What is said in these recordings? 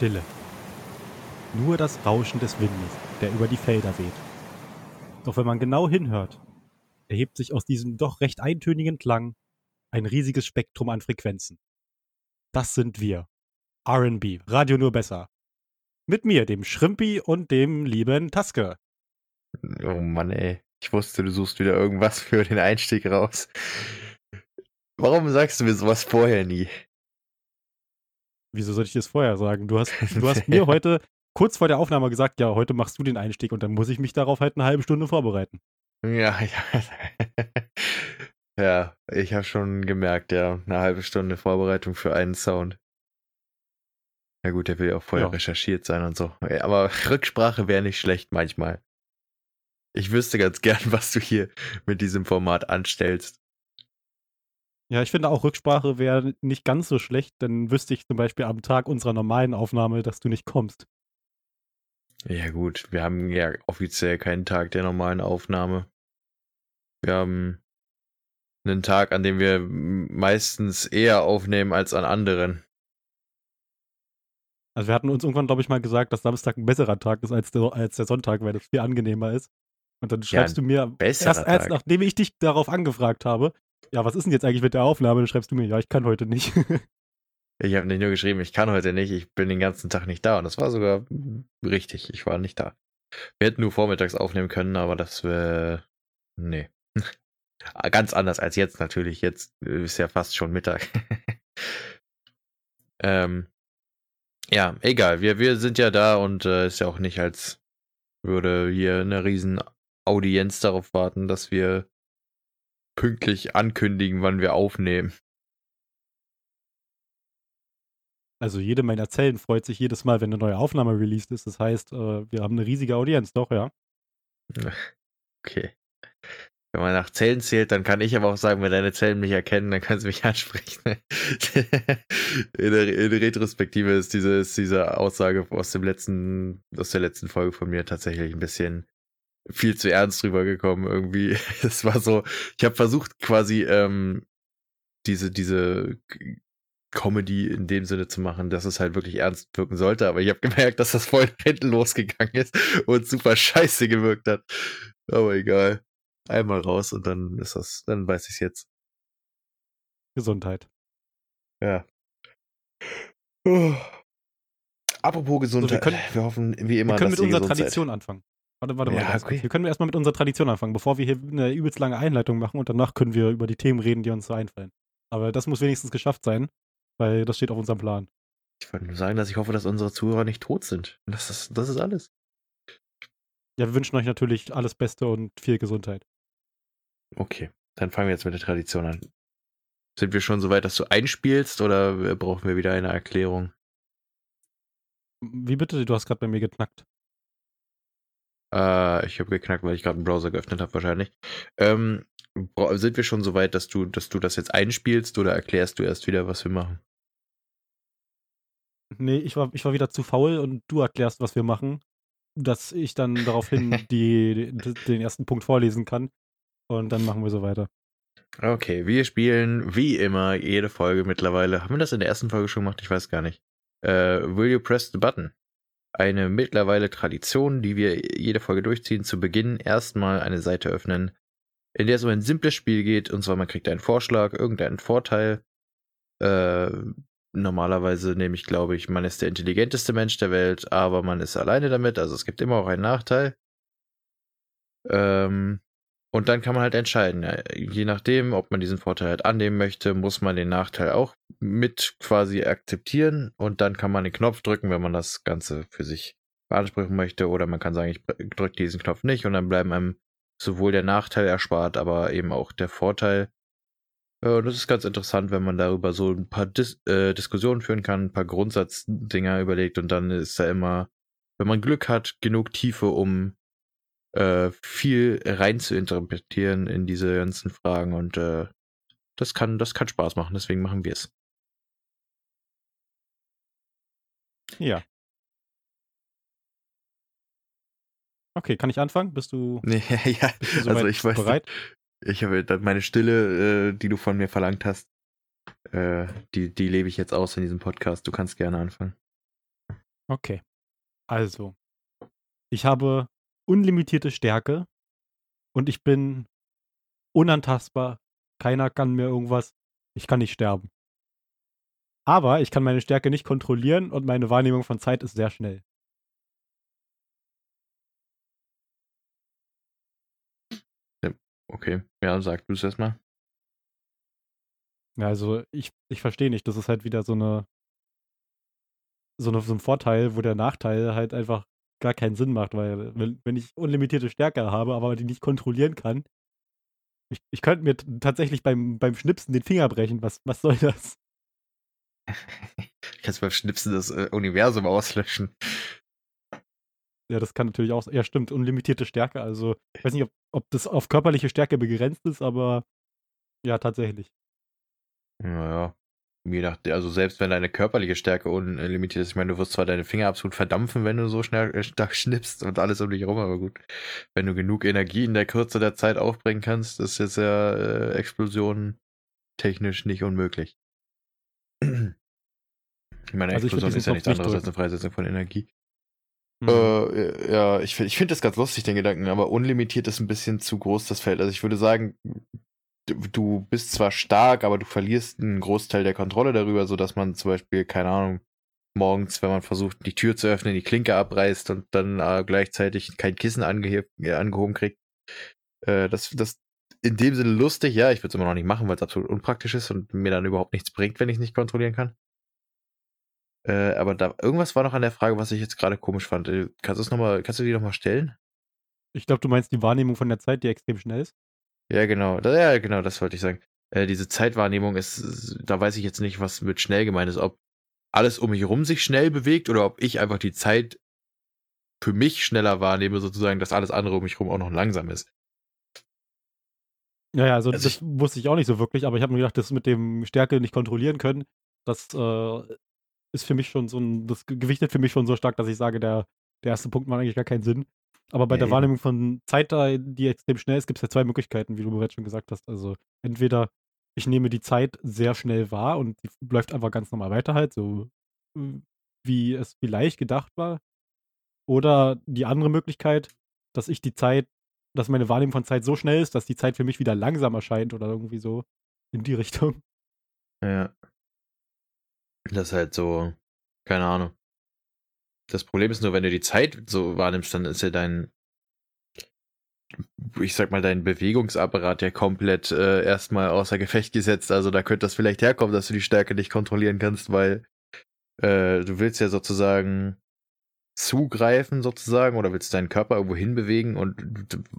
Stille. Nur das Rauschen des Windes, der über die Felder weht. Doch wenn man genau hinhört, erhebt sich aus diesem doch recht eintönigen Klang ein riesiges Spektrum an Frequenzen. Das sind wir. RB, Radio nur besser. Mit mir, dem Schrimpi und dem lieben Taske. Oh Mann, ey. Ich wusste, du suchst wieder irgendwas für den Einstieg raus. Warum sagst du mir sowas vorher nie? Wieso soll ich das vorher sagen? Du hast, du hast mir heute kurz vor der Aufnahme gesagt, ja, heute machst du den Einstieg und dann muss ich mich darauf halt eine halbe Stunde vorbereiten. Ja, ja. ja, ich habe schon gemerkt, ja, eine halbe Stunde Vorbereitung für einen Sound. Ja gut, der will ja auch vorher ja. recherchiert sein und so. Aber Rücksprache wäre nicht schlecht manchmal. Ich wüsste ganz gern, was du hier mit diesem Format anstellst. Ja, ich finde auch Rücksprache wäre nicht ganz so schlecht, dann wüsste ich zum Beispiel am Tag unserer normalen Aufnahme, dass du nicht kommst. Ja gut, wir haben ja offiziell keinen Tag der normalen Aufnahme. Wir haben einen Tag, an dem wir meistens eher aufnehmen als an anderen. Also wir hatten uns irgendwann, glaube ich, mal gesagt, dass Samstag ein besserer Tag ist als der, als der Sonntag, weil das viel angenehmer ist. Und dann schreibst ja, du mir erst, erst nachdem ich dich darauf angefragt habe, ja, was ist denn jetzt eigentlich mit der Aufnahme? Dann schreibst du mir, ja, ich kann heute nicht. ich habe nicht nur geschrieben, ich kann heute nicht, ich bin den ganzen Tag nicht da. Und das war sogar richtig, ich war nicht da. Wir hätten nur vormittags aufnehmen können, aber das wäre. Nee. Ganz anders als jetzt natürlich. Jetzt ist ja fast schon Mittag. ähm, ja, egal. Wir, wir sind ja da und äh, ist ja auch nicht, als würde hier eine riesen Audienz darauf warten, dass wir pünktlich ankündigen, wann wir aufnehmen. Also jede meiner Zellen freut sich jedes Mal, wenn eine neue Aufnahme released ist. Das heißt, äh, wir haben eine riesige Audienz, doch, ja. Okay. Wenn man nach Zellen zählt, dann kann ich aber auch sagen, wenn deine Zellen mich erkennen, dann kannst du mich ansprechen. in, der, in, der, Retrospektive ist diese, ist diese Aussage aus dem letzten, aus der letzten Folge von mir tatsächlich ein bisschen viel zu ernst rübergekommen irgendwie. Es war so, ich habe versucht quasi ähm, diese diese Comedy in dem Sinne zu machen, dass es halt wirklich ernst wirken sollte, aber ich habe gemerkt, dass das voll hinten losgegangen ist und super scheiße gewirkt hat. Aber egal. Einmal raus und dann ist das, dann weiß ich es jetzt. Gesundheit. Ja. Oh. Apropos Gesundheit, so, wir, können, wir hoffen wie immer, wir können mit unserer Tradition anfangen. Warte, warte ja, mal. Okay. Wir können erstmal mit unserer Tradition anfangen, bevor wir hier eine übelst lange Einleitung machen und danach können wir über die Themen reden, die uns so einfallen. Aber das muss wenigstens geschafft sein, weil das steht auf unserem Plan. Ich wollte nur sagen, dass ich hoffe, dass unsere Zuhörer nicht tot sind. Das ist, das ist alles. Ja, wir wünschen euch natürlich alles Beste und viel Gesundheit. Okay, dann fangen wir jetzt mit der Tradition an. Sind wir schon so weit, dass du einspielst oder brauchen wir wieder eine Erklärung? Wie bitte? Du hast gerade bei mir geknackt. Äh, ich habe geknackt, weil ich gerade einen Browser geöffnet habe, wahrscheinlich. Ähm, sind wir schon so weit, dass du, dass du das jetzt einspielst oder erklärst du erst wieder, was wir machen? Nee, ich war, ich war wieder zu faul und du erklärst, was wir machen, dass ich dann daraufhin die, den ersten Punkt vorlesen kann und dann machen wir so weiter. Okay, wir spielen wie immer jede Folge mittlerweile. Haben wir das in der ersten Folge schon gemacht? Ich weiß gar nicht. Äh, will you press the button? Eine mittlerweile Tradition, die wir jede Folge durchziehen, zu Beginn erstmal eine Seite öffnen, in der es um ein simples Spiel geht, und zwar man kriegt einen Vorschlag, irgendeinen Vorteil. Äh, normalerweise nehme ich, glaube ich, man ist der intelligenteste Mensch der Welt, aber man ist alleine damit, also es gibt immer auch einen Nachteil. Ähm, und dann kann man halt entscheiden, je nachdem, ob man diesen Vorteil halt annehmen möchte, muss man den Nachteil auch mit quasi akzeptieren und dann kann man den Knopf drücken, wenn man das Ganze für sich beanspruchen möchte oder man kann sagen, ich drücke diesen Knopf nicht und dann bleiben einem sowohl der Nachteil erspart, aber eben auch der Vorteil. Und das ist ganz interessant, wenn man darüber so ein paar Dis äh, Diskussionen führen kann, ein paar Grundsatzdinger überlegt und dann ist da immer, wenn man Glück hat, genug Tiefe, um äh, viel rein zu interpretieren in diese ganzen Fragen und äh, das kann, das kann Spaß machen, deswegen machen wir es. Ja. Okay, kann ich anfangen? Bist du, nee, ja, bist du also ich weiß, bereit? Ich habe meine Stille, äh, die du von mir verlangt hast, äh, die, die lebe ich jetzt aus in diesem Podcast. Du kannst gerne anfangen. Okay. Also, ich habe unlimitierte Stärke und ich bin unantastbar. Keiner kann mir irgendwas. Ich kann nicht sterben. Aber ich kann meine Stärke nicht kontrollieren und meine Wahrnehmung von Zeit ist sehr schnell. Okay, ja, sag du es erstmal. Ja, also ich, ich verstehe nicht. Das ist halt wieder so eine, so eine so ein Vorteil, wo der Nachteil halt einfach gar keinen Sinn macht, weil wenn, wenn ich unlimitierte Stärke habe, aber die nicht kontrollieren kann, ich, ich könnte mir tatsächlich beim, beim Schnipsen den Finger brechen. Was, was soll das? Du kannst beim Schnipsen das äh, Universum auslöschen. Ja, das kann natürlich auch. Ja, stimmt. Unlimitierte Stärke. Also, ich weiß nicht, ob, ob das auf körperliche Stärke begrenzt ist, aber ja, tatsächlich. Naja, je nach, also selbst wenn deine körperliche Stärke unlimitiert ist, ich meine, du wirst zwar deine Finger absolut verdampfen, wenn du so schnell äh, stark schnippst und alles um dich herum, aber gut. Wenn du genug Energie in der Kürze der Zeit aufbringen kannst, ist jetzt ja äh, Explosion technisch nicht unmöglich. Ich meine, Also ich Explosion diesen ist ja nichts nicht anderes als eine Freisetzung von Energie. Mhm. Äh, ja, ich, ich finde das ganz lustig, den Gedanken, aber unlimitiert ist ein bisschen zu groß, das Feld. Also ich würde sagen, du, bist zwar stark, aber du verlierst einen Großteil der Kontrolle darüber, sodass man zum Beispiel, keine Ahnung, morgens, wenn man versucht, die Tür zu öffnen, die Klinke abreißt und dann äh, gleichzeitig kein Kissen angehebt, äh, angehoben kriegt. Äh, das, das in dem Sinne lustig, ja, ich würde es immer noch nicht machen, weil es absolut unpraktisch ist und mir dann überhaupt nichts bringt, wenn ich es nicht kontrollieren kann. Äh, aber da irgendwas war noch an der Frage, was ich jetzt gerade komisch fand. Kannst noch mal, kannst du die nochmal stellen? Ich glaube, du meinst die Wahrnehmung von der Zeit, die extrem schnell ist. Ja, genau. Ja, genau, das wollte ich sagen. Äh, diese Zeitwahrnehmung ist, da weiß ich jetzt nicht, was mit schnell gemeint ist. Ob alles um mich herum sich schnell bewegt oder ob ich einfach die Zeit für mich schneller wahrnehme, sozusagen, dass alles andere um mich herum auch noch langsam ist. Ja, ja, also, Also das ich- wusste ich auch nicht so wirklich, aber ich habe mir gedacht, das mit dem Stärke nicht kontrollieren können, das äh, ist für mich schon so ein, das gewichtet für mich schon so stark, dass ich sage, der, der erste Punkt macht eigentlich gar keinen Sinn. Aber bei Ja, der eben. Wahrnehmung von Zeit, da, die extrem schnell ist, gibt es ja zwei Möglichkeiten, wie du bereits schon gesagt hast. Also entweder ich nehme die Zeit sehr schnell wahr und die läuft einfach ganz normal weiter halt, so äh, wie es vielleicht gedacht war. Oder die andere Möglichkeit, dass ich die Zeit, dass meine Wahrnehmung von Zeit so schnell ist, dass die Zeit für mich wieder langsam erscheint oder irgendwie so in die Richtung. Ja. Das ist halt so, keine Ahnung. Das Problem ist nur, wenn du die Zeit so wahrnimmst, dann ist ja dein, ich sag mal, dein Bewegungsapparat ja komplett äh, erstmal außer Gefecht gesetzt. Also da könnte das vielleicht herkommen, dass du die Stärke nicht kontrollieren kannst, weil äh, du willst ja sozusagen zugreifen sozusagen oder willst deinen Körper irgendwo hinbewegen und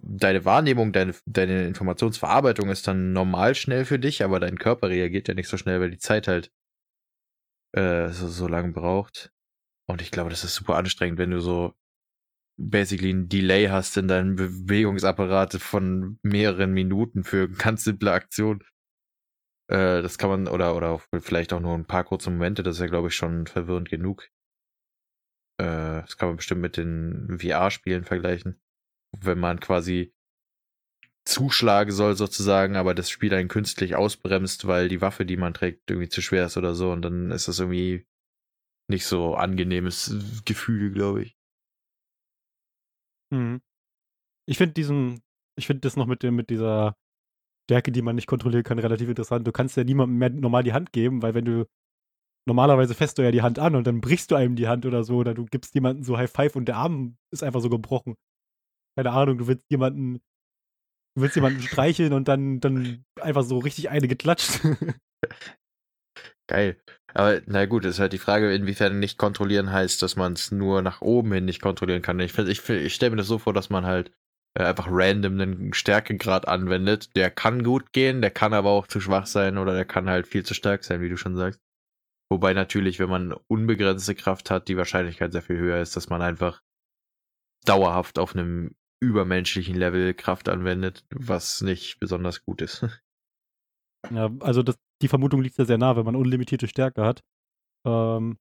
deine Wahrnehmung, deine, deine Informationsverarbeitung ist dann normal schnell für dich, aber dein Körper reagiert ja nicht so schnell, weil die Zeit halt äh, so, so lang braucht. Und ich glaube, das ist super anstrengend, wenn du so basically ein Delay hast in deinem Bewegungsapparat von mehreren Minuten für ganz simple Aktionen. Äh, das kann man, oder, oder vielleicht auch nur ein paar kurze Momente, das ist ja, glaube ich, schon verwirrend genug. Äh, das kann man bestimmt mit den VR-Spielen vergleichen. Wenn man quasi zuschlagen soll sozusagen, aber das Spiel einen künstlich ausbremst, weil die Waffe, die man trägt, irgendwie zu schwer ist oder so und dann ist das irgendwie nicht so angenehmes Gefühl, glaube ich. Mhm. Ich finde diesen, ich finde das noch mit dem, mit dieser Stärke, die man nicht kontrollieren kann, relativ interessant. Du kannst ja niemandem mehr normal die Hand geben, weil wenn du normalerweise fässt du ja die Hand an und dann brichst du einem die Hand oder so, oder du gibst jemandem so High Five und der Arm ist einfach so gebrochen. Keine Ahnung, du willst jemanden, du willst jemanden streicheln und dann, dann einfach so richtig eine geklatscht. Geil. Aber na gut, ist halt die Frage, inwiefern nicht kontrollieren heißt, dass man es nur nach oben hin nicht kontrollieren kann. Ich, ich, ich stelle mir das so vor, dass man halt äh, einfach random einen Stärkegrad anwendet. Der kann gut gehen, der kann aber auch zu schwach sein oder der kann halt viel zu stark sein, wie du schon sagst. Wobei natürlich, wenn man unbegrenzte Kraft hat, die Wahrscheinlichkeit sehr viel höher ist, dass man einfach dauerhaft auf einem übermenschlichen Level Kraft anwendet, was nicht besonders gut ist. Ja, also das, die Vermutung liegt ja sehr nah, wenn man unlimitierte Stärke hat. Ähm,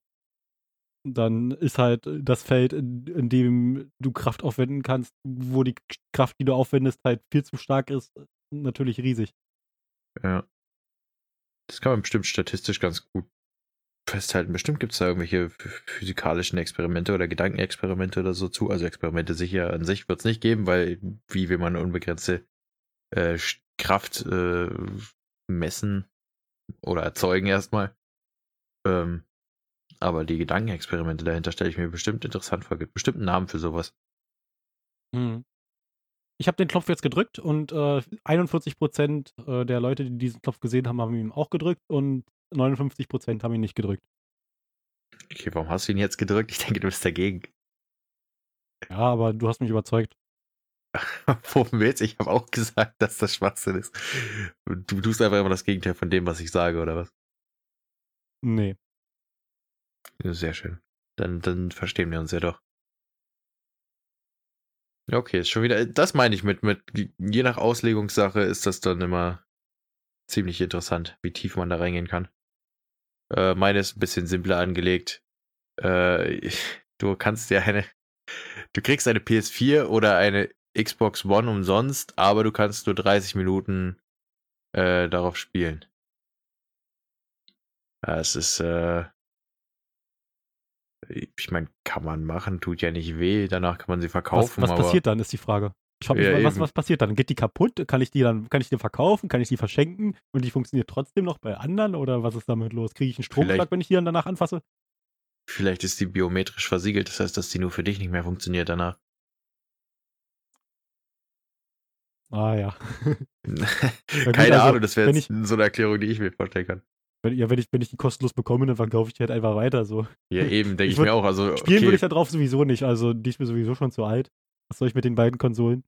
dann ist halt das Feld, in, in dem du Kraft aufwenden kannst, wo die Kraft, die du aufwendest, halt viel zu stark ist, natürlich riesig. Ja. Das kann man bestimmt statistisch ganz gut festhalten. Bestimmt gibt es da irgendwelche physikalischen Experimente oder Gedankenexperimente oder so zu. Also Experimente sicher an sich wird es nicht geben, weil wie will man unbegrenzte äh, Kraft äh, messen oder erzeugen erstmal. Ähm, aber die Gedankenexperimente dahinter stelle ich mir bestimmt interessant vor. Gibt bestimmt einen Namen für sowas. Hm. Ich habe den Knopf jetzt gedrückt und äh, 41 Prozent äh, der Leute, die diesen Knopf gesehen haben, haben ihn auch gedrückt und 59 Prozent haben ihn nicht gedrückt. Okay, warum hast du ihn jetzt gedrückt? Ich denke, du bist dagegen. Ja, aber du hast mich überzeugt. Worum willst Ich habe auch gesagt, dass das Schwachsinn ist. Du tust einfach immer das Gegenteil von dem, was ich sage, oder was? Nee. Sehr schön. Dann, dann verstehen wir uns ja doch. Okay, ist schon wieder. Das meine ich mit, mit, je nach Auslegungssache ist das dann immer ziemlich interessant, wie tief man da reingehen kann. Äh, meine ist ein bisschen simpler angelegt. Äh, du kannst ja eine. Du kriegst eine PS4 oder eine Xbox One umsonst, aber du kannst nur 30 Minuten äh, darauf spielen. Ja, es ist, äh, ich meine, kann man machen, tut ja nicht weh, danach kann man sie verkaufen. Was, was passiert dann, ist die Frage. Ich frage mich, ja, was, was passiert dann? Geht die kaputt? Kann ich die dann, kann ich die verkaufen? Kann ich die verschenken? Und die funktioniert trotzdem noch bei anderen? Oder was ist damit los? Kriege ich einen Stromschlag, vielleicht, wenn ich die dann danach anfasse? Vielleicht ist die biometrisch versiegelt, das heißt, dass die nur für dich nicht mehr funktioniert danach. Ah ja. Keine also, Ahnung, das wäre jetzt so eine Erklärung, die ich mir vorstellen kann. Wenn, ja, wenn ich, wenn ich die kostenlos bekomme, dann verkaufe ich die halt einfach weiter so. Ja, eben, denke ich, ich mir auch. Also, spielen okay. würde ich da drauf sowieso nicht. Also, die ist mir sowieso schon zu alt. Was soll ich mit den beiden Konsolen?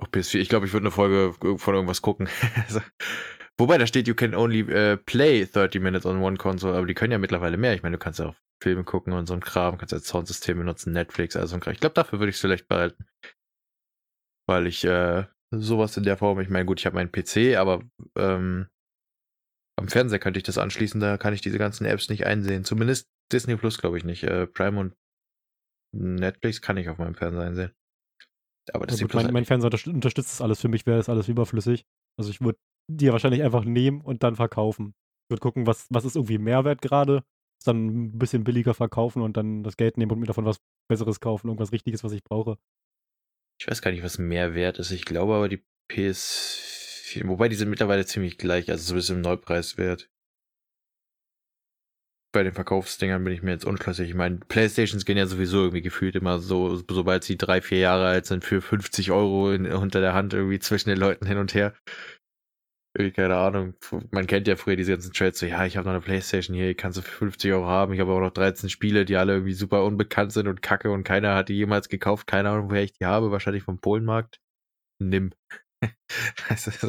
Auch PS4. Ich glaube, ich würde eine Folge von irgendwas gucken. Wobei, da steht, you can only uh, play 30 minutes on one console, aber die können ja mittlerweile mehr. Ich meine, du kannst ja auch Filme gucken und so ein Kram, kannst ja Soundsystem benutzen, Netflix, also ein Kram. Ich glaube, dafür würde ich es vielleicht behalten. Weil ich äh, sowas in der Form, ich meine, gut, ich habe meinen PC, aber ähm, am Fernseher könnte ich das anschließen, da kann ich diese ganzen Apps nicht einsehen. Zumindest Disney Plus glaube ich nicht. Äh, Prime und Netflix kann ich auf meinem Fernseher einsehen. Aber das ja, gut, mein, mein Fernseher unterstützt das alles für mich, wäre das alles überflüssig. Also ich würde die wahrscheinlich einfach nehmen und dann verkaufen. Ich würde gucken, was, was ist irgendwie Mehrwert gerade, dann ein bisschen billiger verkaufen und dann das Geld nehmen und mir davon was Besseres kaufen, irgendwas Richtiges, was ich brauche. Ich weiß gar nicht, was Mehrwert ist. Ich glaube aber die PS Wobei die sind mittlerweile ziemlich gleich, also so ein bisschen im Neupreiswert. Bei den Verkaufsdingern bin ich mir jetzt unschlüssig. Ich meine, Playstations gehen ja sowieso irgendwie gefühlt immer so, sobald sie drei, vier Jahre alt sind, für 50 Euro in, unter der Hand irgendwie zwischen den Leuten hin und her. Keine Ahnung. Man kennt ja früher diese ganzen Trades so, ja, ich habe noch eine Playstation hier, kannst du für 50 Euro haben. Ich habe auch noch 13 Spiele, die alle irgendwie super unbekannt sind und kacke und keiner hat die jemals gekauft. Keine Ahnung, woher ich die habe. Wahrscheinlich vom Polenmarkt. Nimm. so.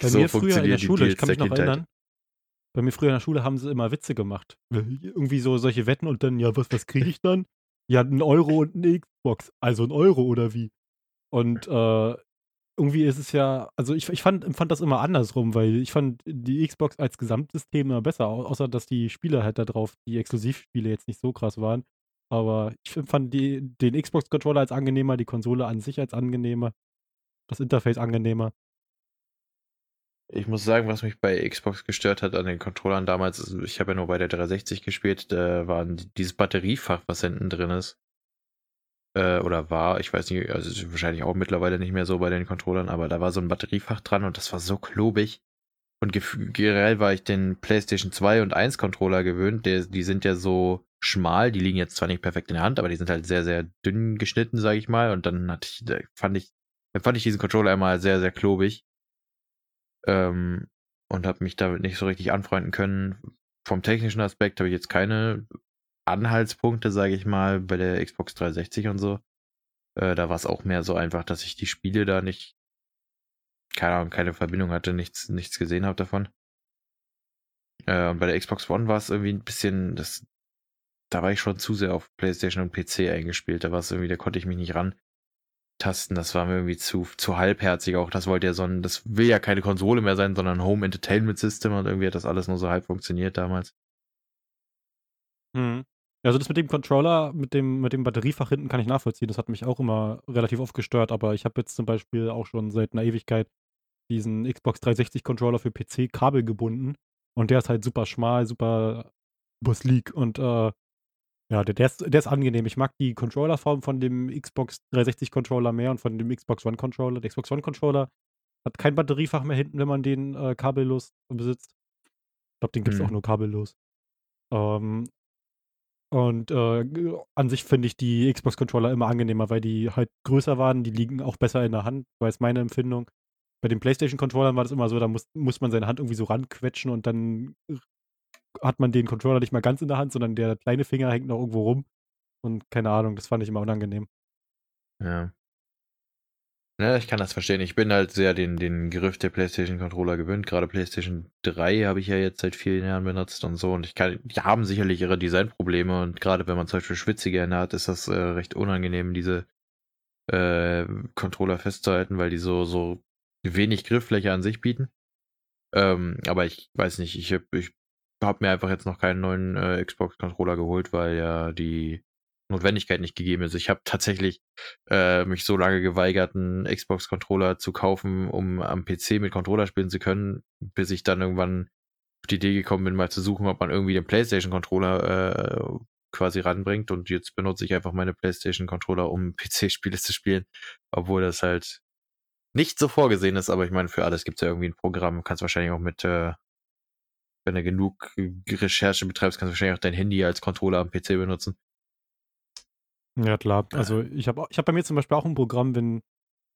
Bei so mir früher in der Schule, ich kann mich noch Kindheit. erinnern, bei mir früher in der Schule haben sie immer Witze gemacht. Irgendwie so solche Wetten und dann, ja, was, was kriege ich dann? Ja, ein Euro und eine Xbox. Also ein Euro oder wie? Und äh, irgendwie ist es ja, also ich, ich fand, fand das immer andersrum, weil ich fand die Xbox als Gesamtsystem immer besser, außer dass die Spiele halt da drauf, die Exklusivspiele jetzt nicht so krass waren. Aber ich fand die, den Xbox-Controller als angenehmer, die Konsole an sich als angenehmer das Interface angenehmer. Ich muss sagen, was mich bei Xbox gestört hat an den Controllern damals, ich habe ja nur bei der 360 gespielt, da war dieses Batteriefach, was hinten drin ist. Äh, oder war, ich weiß nicht, also ist wahrscheinlich auch mittlerweile nicht mehr so bei den Controllern, aber da war so ein Batteriefach dran und das war so klobig. Und generell war ich den PlayStation 2 und 1 Controller gewöhnt, der, die sind ja so schmal, die liegen jetzt zwar nicht perfekt in der Hand, aber die sind halt sehr, sehr dünn geschnitten, sage ich mal. Und dann hatte ich, fand ich dann fand ich diesen Controller einmal sehr, sehr klobig. Ähm, und habe mich damit nicht so richtig anfreunden können. Vom technischen Aspekt habe ich jetzt keine Anhaltspunkte, sage ich mal, bei der Xbox 360 und so. Äh, da war es auch mehr so einfach, dass ich die Spiele da nicht, keine Ahnung, keine Verbindung hatte, nichts, nichts gesehen habe davon. Äh, und bei der Xbox One war es irgendwie ein bisschen, das, da war ich schon zu sehr auf PlayStation und PC eingespielt. Da war es irgendwie, da konnte ich mich nicht ran. Tasten, das war mir irgendwie zu, zu halbherzig auch. Das wollte ja so ein, das will ja keine Konsole mehr sein, sondern Home Entertainment System und irgendwie hat das alles nur so halb funktioniert damals. Hm. Also das mit dem Controller, mit dem, mit dem Batteriefach hinten kann ich nachvollziehen. Das hat mich auch immer relativ oft gestört, aber ich habe jetzt zum Beispiel auch schon seit einer Ewigkeit diesen Xbox 360 Controller für PC kabelgebunden. Und der ist halt super schmal, super, sleek und äh, ja, der, der, ist, der ist angenehm. Ich mag die Controllerform von dem Xbox 360 Controller mehr und von dem Xbox One Controller. Der Xbox One Controller hat kein Batteriefach mehr hinten, wenn man den äh, kabellos besitzt. Ich glaube, den gibt es Hm. auch nur kabellos. Ähm, und äh, an sich finde ich die Xbox-Controller immer angenehmer, weil die halt größer waren, die liegen auch besser in der Hand, weil es meine Empfindung. Bei den PlayStation-Controllern war das immer so, da muss, muss man seine Hand irgendwie so ranquetschen und dann hat man den Controller nicht mal ganz in der Hand, sondern der kleine Finger hängt noch irgendwo rum. Und keine Ahnung, das fand ich immer unangenehm. Ja. Ja, ich kann das verstehen. Ich bin halt sehr den, den Griff der PlayStation-Controller gewöhnt. Gerade PlayStation 3 habe ich ja jetzt seit vielen Jahren benutzt und so. Und ich kann, die haben sicherlich ihre Designprobleme. Und gerade wenn man zum Beispiel schwitzige Hände hat, ist das äh, recht unangenehm, diese äh, Controller festzuhalten, weil die so, so wenig Grifffläche an sich bieten. Ähm, aber ich weiß nicht, ich habe ich hab mir einfach jetzt noch keinen neuen äh, Xbox-Controller geholt, weil ja die Notwendigkeit nicht gegeben ist. Ich habe tatsächlich äh, mich so lange geweigert, einen Xbox-Controller zu kaufen, um am PC mit Controller spielen zu können, bis ich dann irgendwann auf die Idee gekommen bin, mal zu suchen, ob man irgendwie den PlayStation-Controller äh, quasi ranbringt. Und jetzt benutze ich einfach meine PlayStation-Controller, um PC-Spiele zu spielen, obwohl das halt nicht so vorgesehen ist, aber ich meine, für alles gibt es ja irgendwie ein Programm. Kannst wahrscheinlich auch mit, äh, wenn du genug Recherche betreibst, kannst du wahrscheinlich auch dein Handy als Controller am PC benutzen. Ja, klar. Also ich habe ich hab bei mir zum Beispiel auch ein Programm, wenn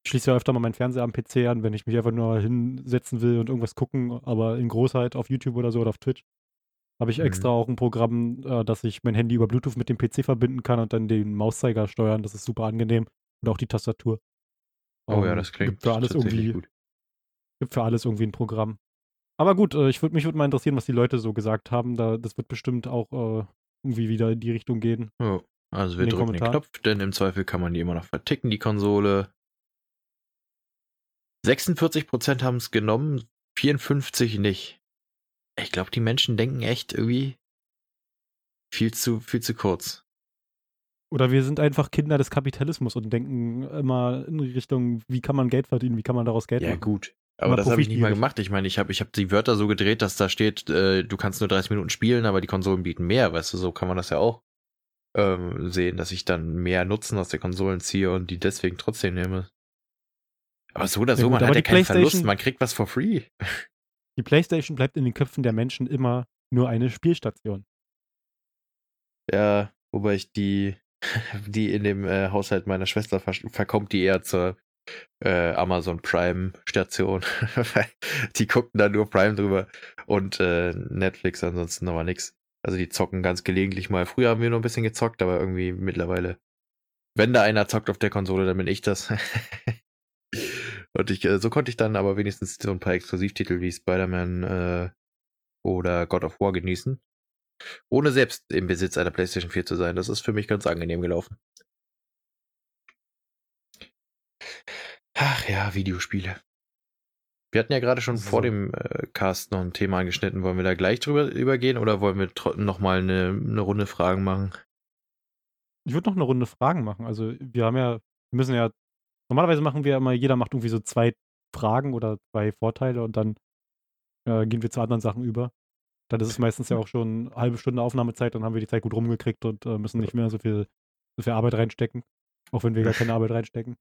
ich schließe ja öfter mal meinen Fernseher am PC an, wenn ich mich einfach nur hinsetzen will und irgendwas gucken, aber in Großheit auf YouTube oder so oder auf Twitch, habe ich Mhm. extra auch ein Programm, äh, dass ich mein Handy über Bluetooth mit dem PC verbinden kann und dann den Mauszeiger steuern. Das ist super angenehm. Und auch die Tastatur. Oh ja, Ähm, das klingt Gibt für alles irgendwie, gut. gibt für alles irgendwie ein Programm. Aber gut, äh, ich würd, mich würde mal interessieren, was die Leute so gesagt haben. Da, das wird bestimmt auch äh, irgendwie wieder in die Richtung gehen. Oh, also wir den drücken den Kommentaren. Knopf, denn im Zweifel kann man die immer noch verticken, die Konsole. 46% haben es genommen, 54 nicht. Ich glaube, die Menschen denken echt irgendwie viel zu, viel zu kurz. Oder wir sind einfach Kinder des Kapitalismus und denken immer in Richtung, wie kann man Geld verdienen, wie kann man daraus Geld Ja, machen. gut. Aber das habe ich nicht mal gemacht. Ich meine, ich habe ich hab die Wörter so gedreht, dass da steht, äh, du kannst nur 30 Minuten spielen, aber die Konsolen bieten mehr. Weißt du, so kann man das ja auch ähm, sehen, dass ich dann mehr Nutzen aus der Konsolen ziehe und die deswegen trotzdem nehme. Aber so oder Ja so, gut, man hat ja keinen Verlust, man kriegt was for free. Die Playstation bleibt in den Köpfen der Menschen immer nur eine Spielstation. Ja, wobei ich die, die in dem äh, Haushalt meiner Schwester ver verkommt, die eher zur äh, Amazon Prime Station. Die guckten da nur Prime drüber und äh, Netflix ansonsten nochmal nix. Also die zocken ganz gelegentlich mal. Früher haben wir nur ein bisschen gezockt, aber irgendwie mittlerweile, wenn da einer zockt auf der Konsole, dann bin ich das. und ich, äh, so konnte ich dann aber wenigstens so ein paar Exklusivtitel wie Spider-Man äh, oder God of War genießen ohne selbst im Besitz einer PlayStation 4 zu sein. Das ist für mich ganz angenehm gelaufen. Ach ja, Videospiele. Wir hatten ja gerade schon So. vor dem äh, Cast noch ein Thema angeschnitten. Wollen wir da gleich drüber übergehen oder wollen wir tro- noch mal eine, eine Runde Fragen machen? Ich würde noch eine Runde Fragen machen. Also wir haben ja, wir müssen ja, normalerweise machen wir immer, jeder macht irgendwie so zwei Fragen oder zwei Vorteile und dann äh, gehen wir zu anderen Sachen über. Dann ist es meistens ja auch schon eine halbe Stunde Aufnahmezeit, dann haben wir die Zeit gut rumgekriegt und äh, müssen nicht mehr so viel, so viel Arbeit reinstecken. Auch wenn wir gar keine Arbeit reinstecken.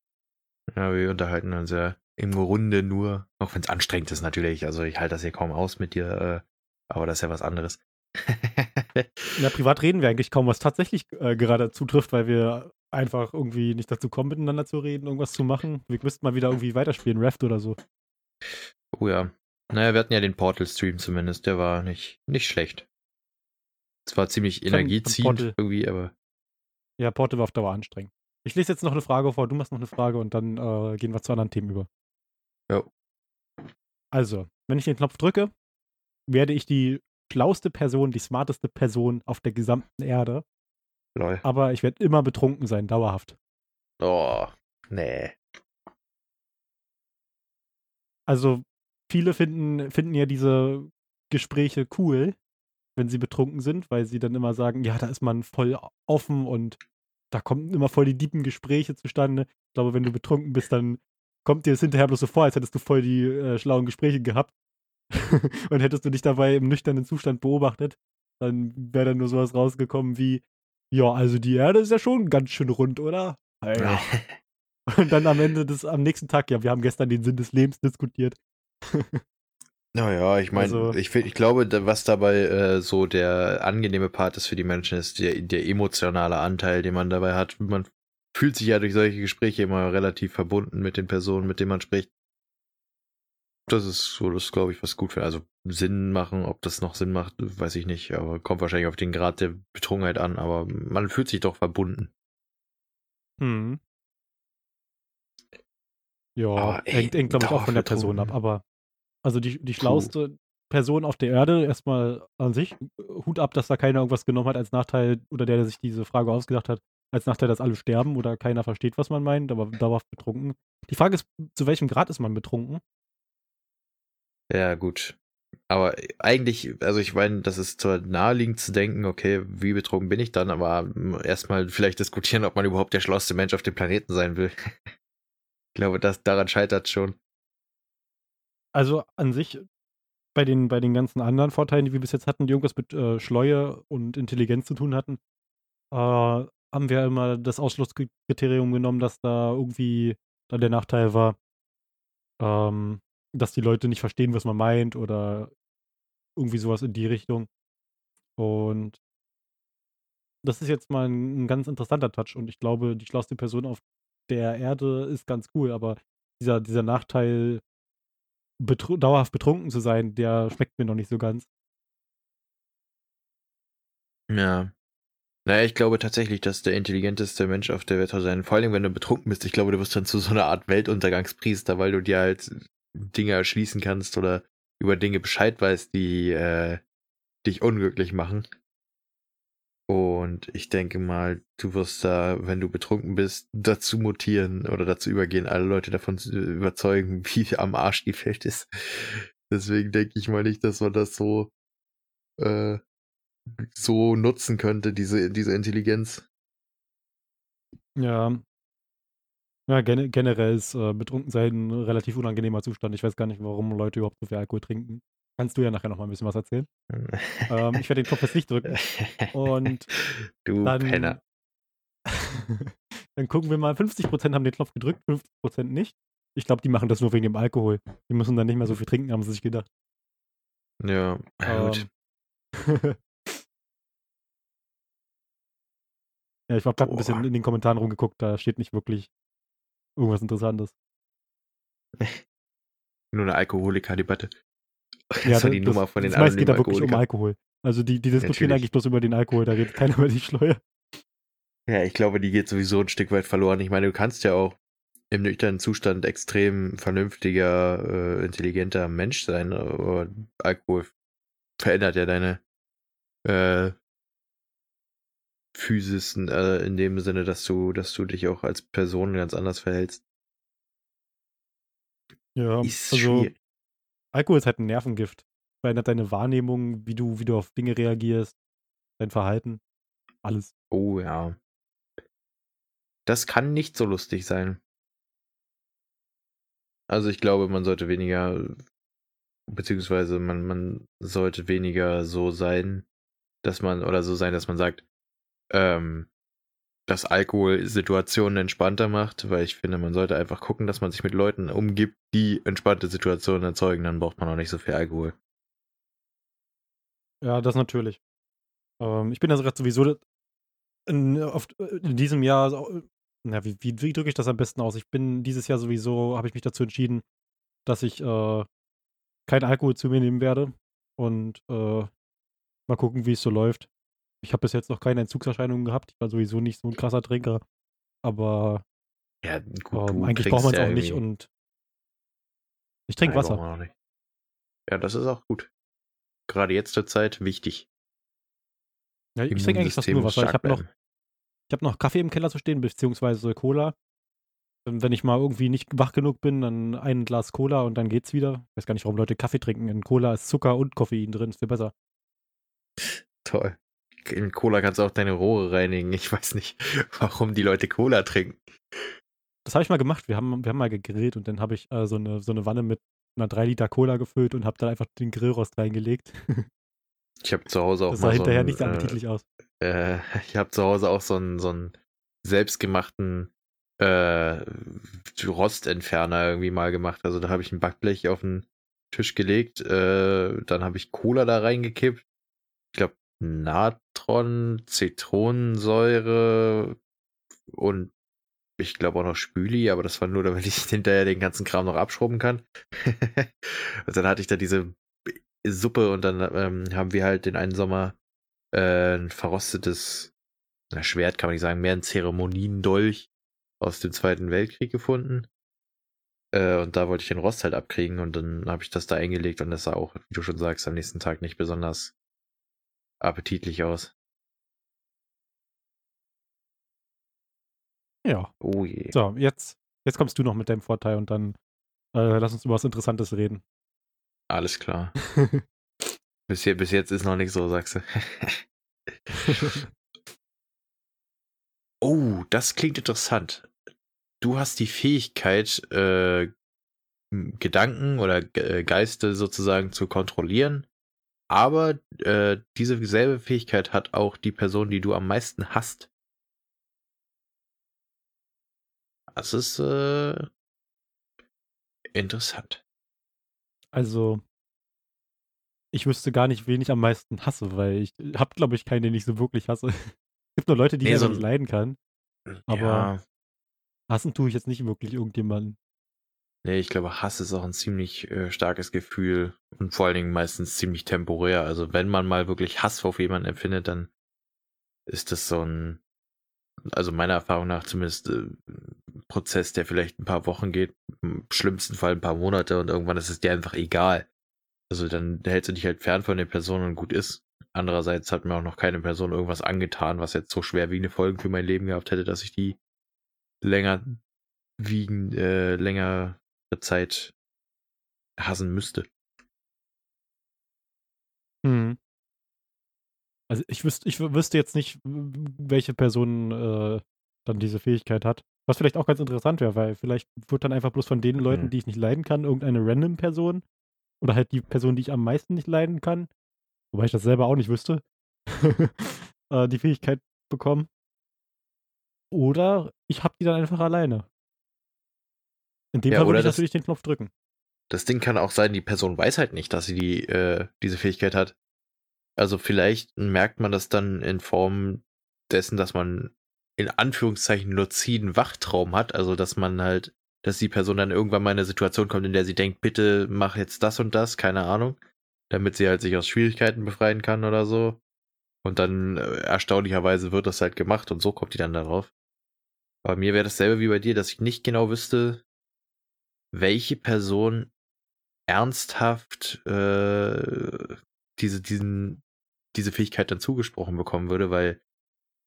Ja, wir unterhalten uns ja im Grunde nur, auch wenn es anstrengend ist natürlich. Also ich halte das hier kaum aus mit dir, äh, aber das ist ja was anderes. Ja, privat reden wir eigentlich kaum, was tatsächlich äh, gerade zutrifft, weil wir einfach irgendwie nicht dazu kommen, miteinander zu reden, irgendwas zu machen. Wir müssten mal wieder irgendwie weiterspielen, Raft oder so. oh ja. Naja, wir hatten ja den Portal-Stream zumindest, der war nicht, nicht schlecht. Es war ziemlich energieziehend Portal- irgendwie, aber Ja, Porte war auf Dauer anstrengend. Ich lese jetzt noch eine Frage vor, du machst noch eine Frage und dann äh, gehen wir zu anderen Themen über. Ja. Also, wenn ich den Knopf drücke, werde ich die schlauste Person, die smarteste Person auf der gesamten Erde, Lol. aber ich werde immer betrunken sein, dauerhaft. Oh, nee. Also, viele finden, finden ja diese Gespräche cool, wenn sie betrunken sind, weil sie dann immer sagen, ja, da ist man voll offen und da kommen immer voll die diepen Gespräche zustande. Ich glaube, wenn du betrunken bist, dann kommt dir das hinterher bloß so vor, als hättest du voll die äh, schlauen Gespräche gehabt. und hättest du dich dabei im nüchternen Zustand beobachtet, dann wäre dann nur sowas rausgekommen wie, ja, also die Erde ist ja schon ganz schön rund, oder? Ja. und dann am Ende des, am nächsten Tag, ja, wir haben gestern den Sinn des Lebens diskutiert. Naja, ich meine, also, ich, ich glaube, was dabei äh, so der angenehme Part ist für die Menschen, ist der, der emotionale Anteil, den man dabei hat. Man fühlt sich ja durch solche Gespräche immer relativ verbunden mit den Personen, mit denen man spricht. Das ist so, das glaube ich, was gut für. Also Sinn machen, ob das noch Sinn macht, weiß ich nicht, aber kommt wahrscheinlich auf den Grad der Betrunkenheit an, aber man fühlt sich doch verbunden. Hm. Ja, ey, hängt, hängt glaube ich, auch von der Person ab, aber also die, die schlauste Person auf der Erde, erstmal an sich, Hut ab, dass da keiner irgendwas genommen hat als Nachteil, oder der, der sich diese Frage ausgedacht hat, als Nachteil, dass alle sterben oder keiner versteht, was man meint, aber dauerhaft betrunken. Die Frage ist, zu welchem Grad ist man betrunken? Ja, gut. Aber eigentlich, also ich meine, das ist zwar naheliegend zu denken, okay, wie betrunken bin ich dann, aber erstmal vielleicht diskutieren, ob man überhaupt der schlauste Mensch auf dem Planeten sein will. ich glaube, das, daran scheitert schon. Also an sich, bei den, bei den ganzen anderen Vorteilen, die wir bis jetzt hatten, die irgendwas mit äh, Schleue und Intelligenz zu tun hatten, äh, haben wir immer das Ausschlusskriterium genommen, dass da irgendwie dann der Nachteil war, ähm, dass die Leute nicht verstehen, was man meint oder irgendwie sowas in die Richtung. Und das ist jetzt mal ein, ein ganz interessanter Touch und ich glaube, die schlauste Person auf der Erde ist ganz cool, aber dieser, dieser Nachteil, betr dauerhaft betrunken zu sein, der schmeckt mir noch nicht so ganz. Ja. Naja, ich glaube tatsächlich, dass der intelligenteste Mensch auf der Welt sein. Vor allem, wenn du betrunken bist. Ich glaube, du wirst dann zu so einer Art Weltuntergangspriester, weil du dir halt Dinge erschließen kannst oder über Dinge Bescheid weißt, die äh, dich unglücklich machen. Und ich denke mal, du wirst da, wenn du betrunken bist, dazu mutieren oder dazu übergehen, alle Leute davon zu überzeugen, wie am Arsch die Welt ist. Deswegen denke ich mal nicht, dass man das so, äh, so nutzen könnte, diese, diese Intelligenz. Ja, ja, gen generell ist äh, Betrunkensein ein relativ unangenehmer Zustand. Ich weiß gar nicht, warum Leute überhaupt so viel Alkohol trinken. Kannst du ja nachher noch mal ein bisschen was erzählen. ähm, ich werde den Kopf jetzt nicht drücken. Und du dann, Penner. dann gucken wir mal, 50% haben den Knopf gedrückt, 50% nicht. Ich glaube, die machen das nur wegen dem Alkohol. Die müssen dann nicht mehr so viel trinken, haben sie sich gedacht. Ja, ähm, gut. ja, ich habe gerade ein bisschen in den Kommentaren rumgeguckt, da steht nicht wirklich Irgendwas Interessantes. Nur eine Alkoholiker-Debatte. Das ja, war die das, Nummer von den Das geht da wirklich um Alkohol. Also die, die diskutieren eigentlich bloß über den Alkohol, da redet keiner über die Schleue. Ja, ich glaube, die geht sowieso ein Stück weit verloren. Ich meine, du kannst ja auch im nüchternen Zustand extrem vernünftiger, äh, intelligenter Mensch sein, aber Alkohol verändert ja deine äh, Physis äh, in dem Sinne, dass du, dass du dich auch als Person ganz anders verhältst. Ja, ist also schwierig. Alkohol ist halt ein Nervengift. Verändert deine Wahrnehmung, wie du, wie du auf Dinge reagierst, dein Verhalten, alles. Oh ja. Das kann nicht so lustig sein. Also ich glaube, man sollte weniger, beziehungsweise man, man sollte weniger so sein, dass man, oder so sein, dass man sagt, ähm, dass Alkohol Situationen entspannter macht, weil ich finde, man sollte einfach gucken, dass man sich mit Leuten umgibt, die entspannte Situationen erzeugen, dann braucht man auch nicht so viel Alkohol. Ja, das natürlich. Ähm, ich bin also gerade sowieso in, oft, in diesem Jahr, na, wie, wie, wie drücke ich das am besten aus? Ich bin dieses Jahr sowieso, habe ich mich dazu entschieden, dass ich äh, kein Alkohol zu mir nehmen werde und äh, mal gucken, wie es so läuft. Ich habe bis jetzt noch keine Entzugserscheinungen gehabt. Ich war sowieso nicht so ein krasser Trinker. Aber ja, gut, ähm, eigentlich braucht man es auch nicht und ich trinke Wasser. Ja, das ist auch gut. Gerade jetzt zur Zeit wichtig. Ja, ich trinke eigentlich fast nur Wasser. Ich habe noch, hab noch Kaffee im Keller zu stehen, beziehungsweise Cola. Wenn ich mal irgendwie nicht wach genug bin, dann ein Glas Cola und dann geht's wieder. Ich weiß gar nicht, warum Leute Kaffee trinken. In Cola ist Zucker und Koffein drin, ist viel besser. Toll in Cola kannst du auch deine Rohre reinigen. Ich weiß nicht, warum die Leute Cola trinken. Das habe ich mal gemacht. Wir haben, wir haben mal gegrillt und dann habe ich äh, so, eine, so eine Wanne mit einer 3 Liter Cola gefüllt und habe dann einfach den Grillrost reingelegt. Ich habe zu Hause auch das sah mal so hinterher ein, nicht sehr äh, appetitlich aus. äh, ich habe zu Hause auch so einen, so einen selbstgemachten äh, Rostentferner irgendwie mal gemacht. Also da habe ich ein Backblech auf den Tisch gelegt, äh, dann habe ich Cola da reingekippt. Ich glaube Natron, Zitronensäure und ich glaube auch noch Spüli, aber das war nur, damit ich hinterher den ganzen Kram noch abschrubben kann. und dann hatte ich da diese Suppe und dann ähm, haben wir halt den einen Sommer äh, ein verrostetes na, Schwert, kann man nicht sagen, mehr ein Zeremoniendolch aus dem Zweiten Weltkrieg gefunden. Äh, und da wollte ich den Rost halt abkriegen und dann habe ich das da eingelegt und das sah auch, wie du schon sagst, am nächsten Tag nicht besonders appetitlich aus. Ja. Oh je. So, jetzt, jetzt kommst du noch mit deinem Vorteil und dann äh, lass uns über was Interessantes reden. Alles klar. bis, hier, bis jetzt ist noch nichts so, sagst du. oh, das klingt interessant. Du hast die Fähigkeit, äh, Gedanken oder Ge- Geiste sozusagen zu kontrollieren, aber äh, diese selbe Fähigkeit hat auch die Person, die du am meisten hasst. Das ist äh, interessant. Also, ich wüsste gar nicht, wen ich am meisten hasse, weil ich habe, glaube ich, keinen, den ich so wirklich hasse. Es gibt nur Leute, die Nee, ich so nicht leiden kann. Aber- ja, Hassen tue ich jetzt nicht wirklich irgendjemanden. Nee, ich glaube, Hass ist auch ein ziemlich äh, starkes Gefühl und vor allen Dingen meistens ziemlich temporär. Also wenn man mal wirklich Hass auf jemanden empfindet, dann ist das so ein, also meiner Erfahrung nach zumindest äh, Prozess, der vielleicht ein paar Wochen geht, im schlimmsten Fall ein paar Monate und irgendwann ist es dir einfach egal. Also dann hältst du dich halt fern von der Person und gut ist. Andererseits hat mir auch noch keine Person irgendwas angetan, was jetzt so schwerwiegende Folgen für mein Leben gehabt hätte, dass ich die länger wiegen, äh, längere Zeit hassen müsste. Hm. Also ich wüsste, ich wü- wüsste jetzt nicht, welche Person äh, dann diese Fähigkeit hat. Was vielleicht auch ganz interessant wäre, weil vielleicht wird dann einfach bloß von den Leuten, Mhm. die ich nicht leiden kann, irgendeine random Person oder halt die Person, die ich am meisten nicht leiden kann, wobei ich das selber auch nicht wüsste, äh, die Fähigkeit bekommen. Oder ich habe die dann einfach alleine. In dem Ja, Fall würde ich das- natürlich den Knopf drücken. Das Ding kann auch sein, die Person weiß halt nicht, dass sie die, äh, diese Fähigkeit hat. Also vielleicht merkt man das dann in Form dessen, dass man in Anführungszeichen luziden Wachtraum hat. Also dass man halt, dass die Person dann irgendwann mal in eine Situation kommt, in der sie denkt, bitte mach jetzt das und das, keine Ahnung, damit sie halt sich aus Schwierigkeiten befreien kann oder so. Und dann äh, erstaunlicherweise wird das halt gemacht und so kommt die dann darauf. Bei mir wäre dasselbe wie bei dir, dass ich nicht genau wüsste, welche Person ernsthaft äh, diese, diesen, diese Fähigkeit dann zugesprochen bekommen würde, weil,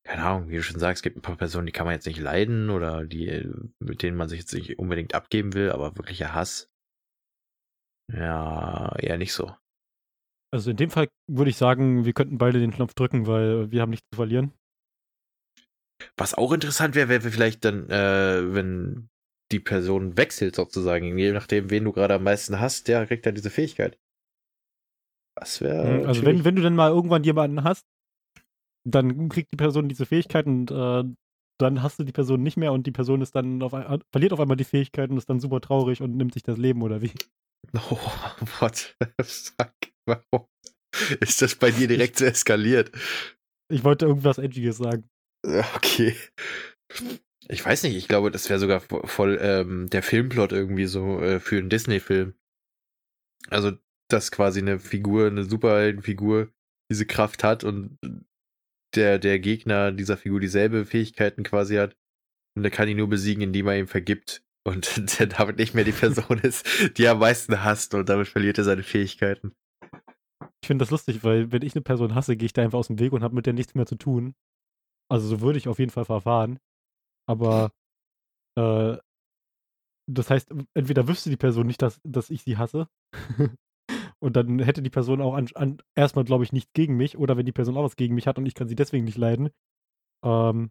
keine Ahnung, wie du schon sagst, es gibt ein paar Personen, die kann man jetzt nicht leiden oder die, mit denen man sich jetzt nicht unbedingt abgeben will, aber wirklicher Hass. Ja, eher nicht so. Also in dem Fall würde ich sagen, wir könnten beide den Knopf drücken, weil wir haben nichts zu verlieren. Was auch interessant wäre, wäre vielleicht dann, äh, wenn die Person wechselt sozusagen, je nachdem, wen du gerade am meisten hast, der kriegt dann diese Fähigkeit. Das wäre. Mhm, Also wenn, wenn du dann mal irgendwann jemanden hast, dann kriegt die Person diese Fähigkeit und äh, dann hast du die Person nicht mehr und die Person ist dann auf, ein- verliert auf einmal die Fähigkeit und ist dann super traurig und nimmt sich das Leben oder wie. Oh, what the fuck? Warum ist das bei dir direkt so eskaliert? Ich wollte irgendwas Edgiges sagen. Okay. Ich weiß nicht, ich glaube, das wäre sogar vo- voll ähm, der Filmplot irgendwie so äh, für einen Disney-Film. Also, dass quasi eine Figur, eine Superheldenfigur diese Kraft hat und der, der Gegner dieser Figur dieselbe Fähigkeiten quasi hat. Und der kann ihn nur besiegen, indem er ihm vergibt. Und der damit nicht mehr die Person ist, die er am meisten hasst und damit verliert er seine Fähigkeiten. Ich finde das lustig, weil wenn ich eine Person hasse, gehe ich da einfach aus dem Weg und habe mit der nichts mehr zu tun. Also so würde ich auf jeden Fall verfahren. Aber äh, das heißt, entweder wüsste die Person nicht, dass, dass ich sie hasse. und dann hätte die Person auch an, an, erstmal, glaube ich, nichts gegen mich. Oder wenn die Person auch was gegen mich hat und ich kann sie deswegen nicht leiden, ähm,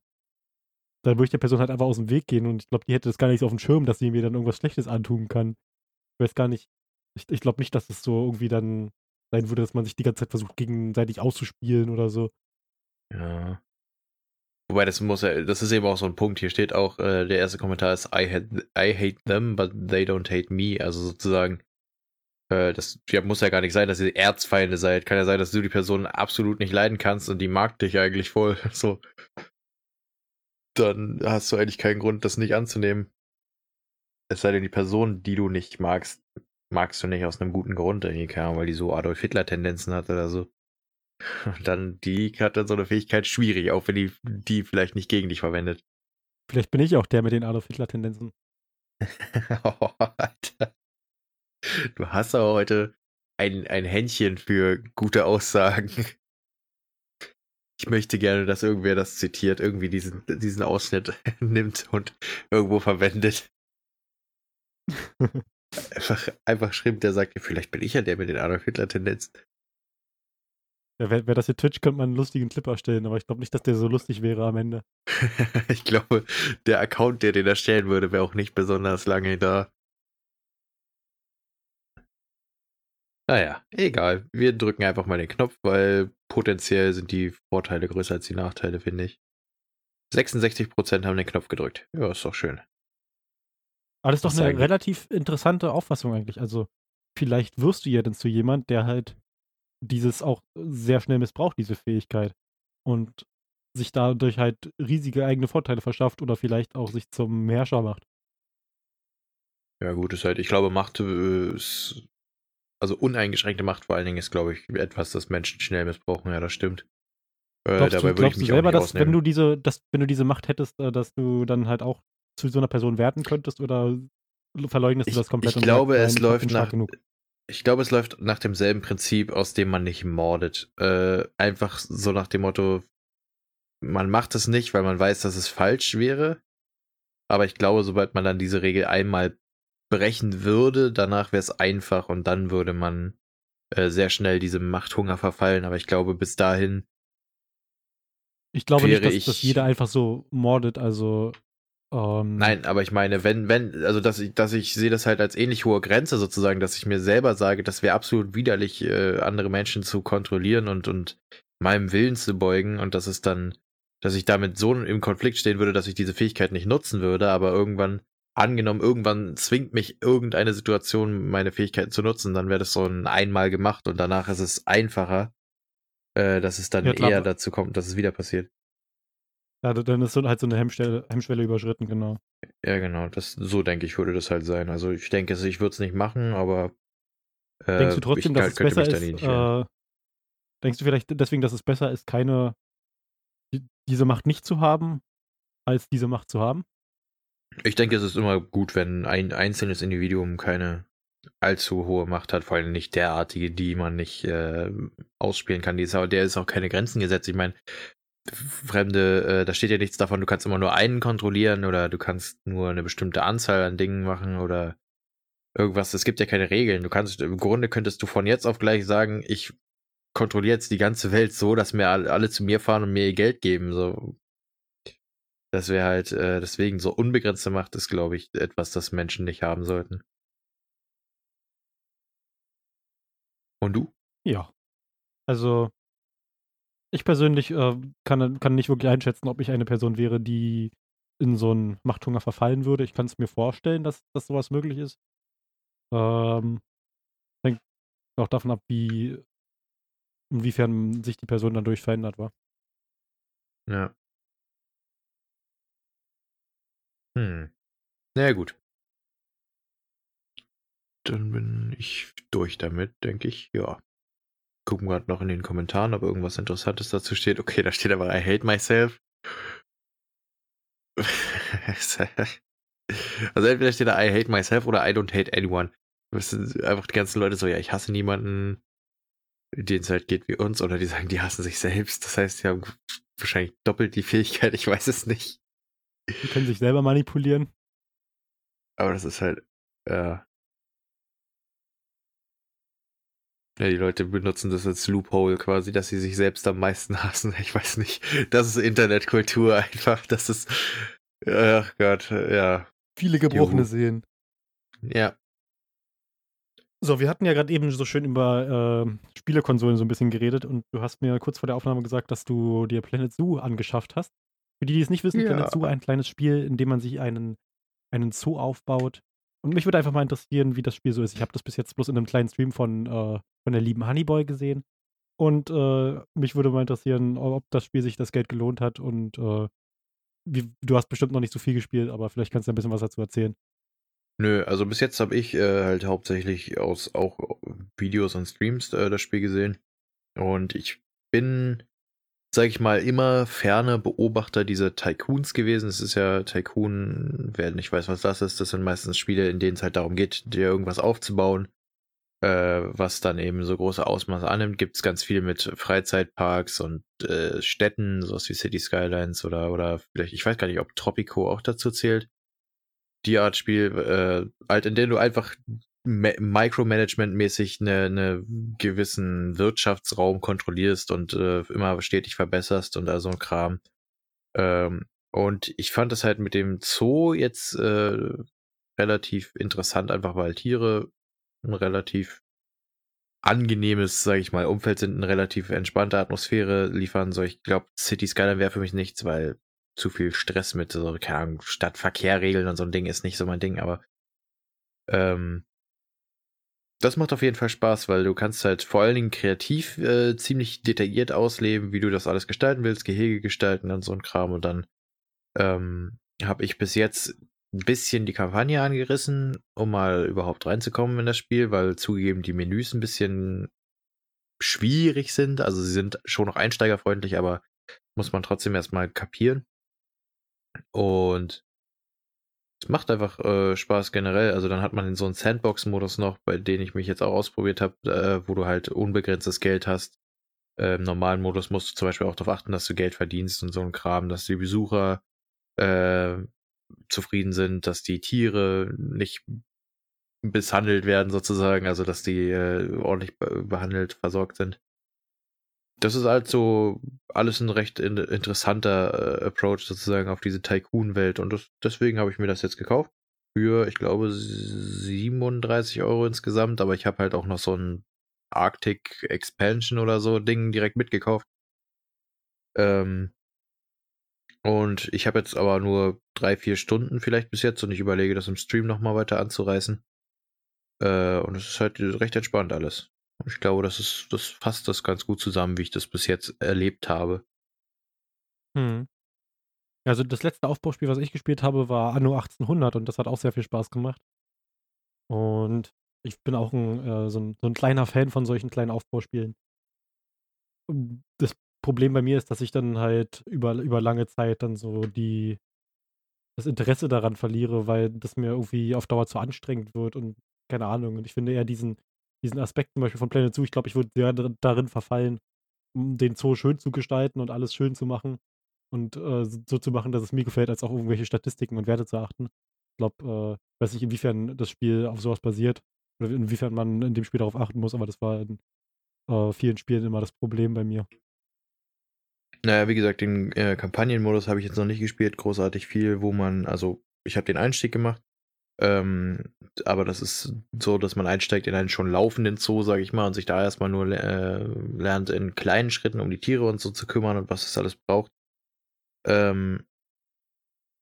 dann würde ich der Person halt einfach aus dem Weg gehen. Und ich glaube, die hätte das gar nicht so auf dem Schirm, dass sie mir dann irgendwas Schlechtes antun kann. Ich weiß gar nicht, Ich, ich glaube nicht, dass es so irgendwie dann sein würde, dass man sich die ganze Zeit versucht, gegenseitig auszuspielen oder so. Ja. Wobei das muss ja, das ist eben auch so ein Punkt. Hier steht auch, äh, der erste Kommentar ist I hate, I hate them, but they don't hate me. Also sozusagen, äh, das ja, muss ja gar nicht sein, dass ihr Erzfeinde seid. Kann ja sein, dass du die Person absolut nicht leiden kannst und die mag dich eigentlich voll. So. Dann hast du eigentlich keinen Grund, das nicht anzunehmen. Es sei denn, die Person, die du nicht magst, magst du nicht aus einem guten Grund, irgendwie, weil die so Adolf Hitler-Tendenzen hat oder so. Dann die hat dann so eine Fähigkeit schwierig, auch wenn die die vielleicht nicht gegen dich verwendet. Vielleicht bin ich auch der mit den Adolf Hitler-Tendenzen. oh, Alter. Du hast aber heute ein, ein Händchen für gute Aussagen. Ich möchte gerne, dass irgendwer das zitiert, irgendwie diesen, diesen Ausschnitt nimmt und irgendwo verwendet. einfach, einfach schreibt, der sagt, vielleicht bin ich ja der mit den Adolf Hitler-Tendenzen. Ja, Wäre wär das hier Twitch, könnte man einen lustigen Clip erstellen, aber ich glaube nicht, dass der so lustig wäre am Ende. ich glaube, der Account, der den erstellen würde, wäre auch nicht besonders lange da. Naja, egal. Wir drücken einfach mal den Knopf, weil potenziell sind die Vorteile größer als die Nachteile, finde ich. 66% haben den Knopf gedrückt. Ja, ist doch schön. Aber das ist doch eine relativ interessante Auffassung eigentlich. Also, vielleicht wirst du ja dann zu jemand, der halt dieses auch sehr schnell missbraucht, diese Fähigkeit. Und sich dadurch halt riesige eigene Vorteile verschafft oder vielleicht auch sich zum Herrscher macht. Ja, gut, ist halt, ich glaube, Macht äh, ist, also uneingeschränkte Macht vor allen Dingen ist, glaube ich, etwas, das Menschen schnell missbrauchen, ja, das stimmt. Äh, glaubst dabei du, glaubst du selber, dass wenn du diese, dass, wenn du diese Macht hättest, äh, dass du dann halt auch zu so einer Person werden könntest oder verleugnest ich, du das komplett? Ich glaube, es läuft nach, genug? Ich glaube, es läuft nach demselben Prinzip, aus dem man nicht mordet. Äh, einfach so nach dem Motto, man macht es nicht, weil man weiß, dass es falsch wäre. Aber ich glaube, sobald man dann diese Regel einmal brechen würde, danach wäre es einfach und dann würde man äh, sehr schnell diesem Machthunger verfallen. Aber ich glaube, bis dahin. Ich glaube nicht, dass, dass jeder einfach so mordet. Also um, Nein, aber ich meine, wenn, wenn, also dass ich, dass ich sehe das halt als ähnlich hohe Grenze sozusagen, dass ich mir selber sage, das wäre absolut widerlich, äh, andere Menschen zu kontrollieren und, und meinem Willen zu beugen und dass es dann, dass ich damit so im Konflikt stehen würde, dass ich diese Fähigkeit nicht nutzen würde, aber irgendwann, angenommen, irgendwann zwingt mich irgendeine Situation, meine Fähigkeiten zu nutzen, dann wäre das so ein einmal gemacht und danach ist es einfacher, äh, dass es dann ja, eher dazu kommt, dass es wieder passiert. Ja, dann ist halt so eine Hemmschwelle, Hemmschwelle überschritten, genau. Ja, genau. Das, so denke ich, würde das halt sein. Also ich denke, ich würde es nicht machen, aber. Äh, denkst du trotzdem, dass es besser ist? Äh, denkst du vielleicht deswegen, dass es besser ist, keine die, diese Macht nicht zu haben, als diese Macht zu haben? Ich denke, es ist immer gut, wenn ein einzelnes Individuum keine allzu hohe Macht hat, vor allem nicht derartige, die man nicht äh, ausspielen kann. Die ist der ist auch keine Grenzen gesetzt. Ich meine, fremde, äh, da steht ja nichts davon, du kannst immer nur einen kontrollieren oder du kannst nur eine bestimmte Anzahl an Dingen machen oder irgendwas. Es gibt ja keine Regeln. Du kannst, im Grunde könntest du von jetzt auf gleich sagen, ich kontrolliere jetzt die ganze Welt so, dass mir alle, zu mir fahren und mir ihr Geld geben. So. Das wäre halt, äh, deswegen so unbegrenzte Macht ist, glaube ich, etwas, das Menschen nicht haben sollten. Und du? Ja. Also, ich persönlich äh, kann, kann nicht wirklich einschätzen, ob ich eine Person wäre, die in so einen Machthunger verfallen würde. Ich kann es mir vorstellen, dass, dass sowas möglich ist. Ähm, hängt auch davon ab, wie inwiefern sich die Person dadurch verändert war. Ja. Hm. Na ja, gut. Dann bin ich durch damit, denke ich. Ja gucken gerade noch in den Kommentaren, ob irgendwas Interessantes dazu steht. Okay, da steht aber I hate myself. also entweder steht da I hate myself oder I don't hate anyone. Das sind einfach die ganzen Leute so, ja, ich hasse niemanden, denen es halt geht wie uns, oder die sagen, die hassen sich selbst. Das heißt, die haben wahrscheinlich doppelt die Fähigkeit, ich weiß es nicht. Die können sich selber manipulieren. Aber das ist halt, äh, Ja, die Leute benutzen das als Loophole quasi, dass sie sich selbst am meisten hassen. Ich weiß nicht. Das ist Internetkultur einfach. Das ist. Ach Gott, ja. Viele gebrochene Juhu. Seelen. Ja. So, wir hatten ja gerade eben so schön über, äh, Spielekonsolen so ein bisschen geredet und du hast mir kurz vor der Aufnahme gesagt, dass du dir Planet Zoo angeschafft hast. Für die, die es nicht wissen, Ja. Planet Zoo ein kleines Spiel, in dem man sich einen einen Zoo aufbaut. Und mich würde einfach mal interessieren, wie das Spiel so ist. Ich habe das bis jetzt bloß in einem kleinen Stream von, äh von der lieben Honeyboy gesehen und, äh, mich würde mal interessieren, ob das Spiel sich das Geld gelohnt hat und, äh, wie du hast bestimmt noch nicht so viel gespielt, aber vielleicht kannst du ein bisschen was dazu erzählen. Nö, also bis jetzt habe ich äh, halt hauptsächlich aus auch Videos und Streams äh, das Spiel gesehen. Und ich bin, sag ich mal, immer ferne Beobachter dieser Tycoons gewesen. Es ist ja Tycoon, wer nicht weiß, was das ist, das sind meistens Spiele, in denen es halt darum geht, dir irgendwas aufzubauen, äh, was dann eben so große Ausmaße annimmt. Gibt es ganz viel mit Freizeitparks und äh, Städten, sowas wie City Skylines oder, oder vielleicht, ich weiß gar nicht, ob Tropico auch dazu zählt die Art Spiel, äh, halt, in dem du einfach Micromanagement-mäßig einen eine gewissen Wirtschaftsraum kontrollierst und äh, immer stetig verbesserst und all so ein Kram. Ähm, und ich fand das halt mit dem Zoo jetzt äh, relativ interessant, einfach weil Tiere ein relativ angenehmes, sage ich mal, Umfeld sind, eine relativ entspannte Atmosphäre liefern. So, ich glaube, City Skyline wäre für mich nichts, weil zu viel Stress mit so, keine Ahnung, Stadtverkehrregeln und so ein Ding ist nicht so mein Ding, aber ähm, das macht auf jeden Fall Spaß, weil du kannst halt vor allen Dingen kreativ äh, ziemlich detailliert ausleben, wie du das alles gestalten willst, Gehege gestalten und so ein Kram und dann ähm, habe ich bis jetzt ein bisschen die Kampagne angerissen, um mal überhaupt reinzukommen in das Spiel, weil zugegeben die Menüs ein bisschen schwierig sind. Also sie sind schon noch einsteigerfreundlich, aber muss man trotzdem erstmal kapieren. Und es macht einfach äh, Spaß generell. Also dann hat man so einen Sandbox-Modus noch, bei dem ich mich jetzt auch ausprobiert habe, äh, wo du halt unbegrenztes Geld hast. Äh, Im normalen Modus musst du zum Beispiel auch darauf achten, dass du Geld verdienst und so ein Kram, dass die Besucher äh, zufrieden sind, dass die Tiere nicht misshandelt werden sozusagen, also dass die äh, ordentlich be behandelt, versorgt sind. Das ist halt so alles ein recht in interessanter äh, Approach sozusagen auf diese Tycoon-Welt und das, deswegen habe ich mir das jetzt gekauft. Für, ich glaube, 37 Euro insgesamt, aber ich habe halt auch noch so ein Arctic Expansion oder so Ding direkt mitgekauft. Ähm, und ich habe jetzt aber nur drei, vier Stunden vielleicht bis jetzt und ich überlege, das im Stream nochmal weiter anzureißen. Äh, und es ist halt recht entspannt alles. Ich glaube, das ist, das fasst das ganz gut zusammen, wie ich das bis jetzt erlebt habe. Mhm. Also das letzte Aufbauspiel, was ich gespielt habe, war Anno 1800 und das hat auch sehr viel Spaß gemacht. Und ich bin auch ein, äh, so, ein, so ein kleiner Fan von solchen kleinen Aufbauspielen. Das Problem bei mir ist, dass ich dann halt über, über lange Zeit dann so die das Interesse daran verliere, weil das mir irgendwie auf Dauer zu anstrengend wird und keine Ahnung. Und ich finde eher diesen, diesen Aspekt zum Beispiel von Planet Zoo, ich glaube, ich würde sehr darin verfallen, den Zoo schön zu gestalten und alles schön zu machen und äh, so zu machen, dass es mir gefällt, als auch irgendwelche Statistiken und Werte zu achten. Ich glaube, äh, weiß nicht, inwiefern das Spiel auf sowas basiert oder inwiefern man in dem Spiel darauf achten muss, aber das war in äh, vielen Spielen immer das Problem bei mir. Naja, wie gesagt, den äh, Kampagnenmodus habe ich jetzt noch nicht gespielt, großartig viel, wo man, also ich habe den Einstieg gemacht, ähm, aber das ist so, dass man einsteigt in einen schon laufenden Zoo, sage ich mal, und sich da erstmal nur äh, lernt, in kleinen Schritten um die Tiere und so zu kümmern und was es alles braucht. Ähm,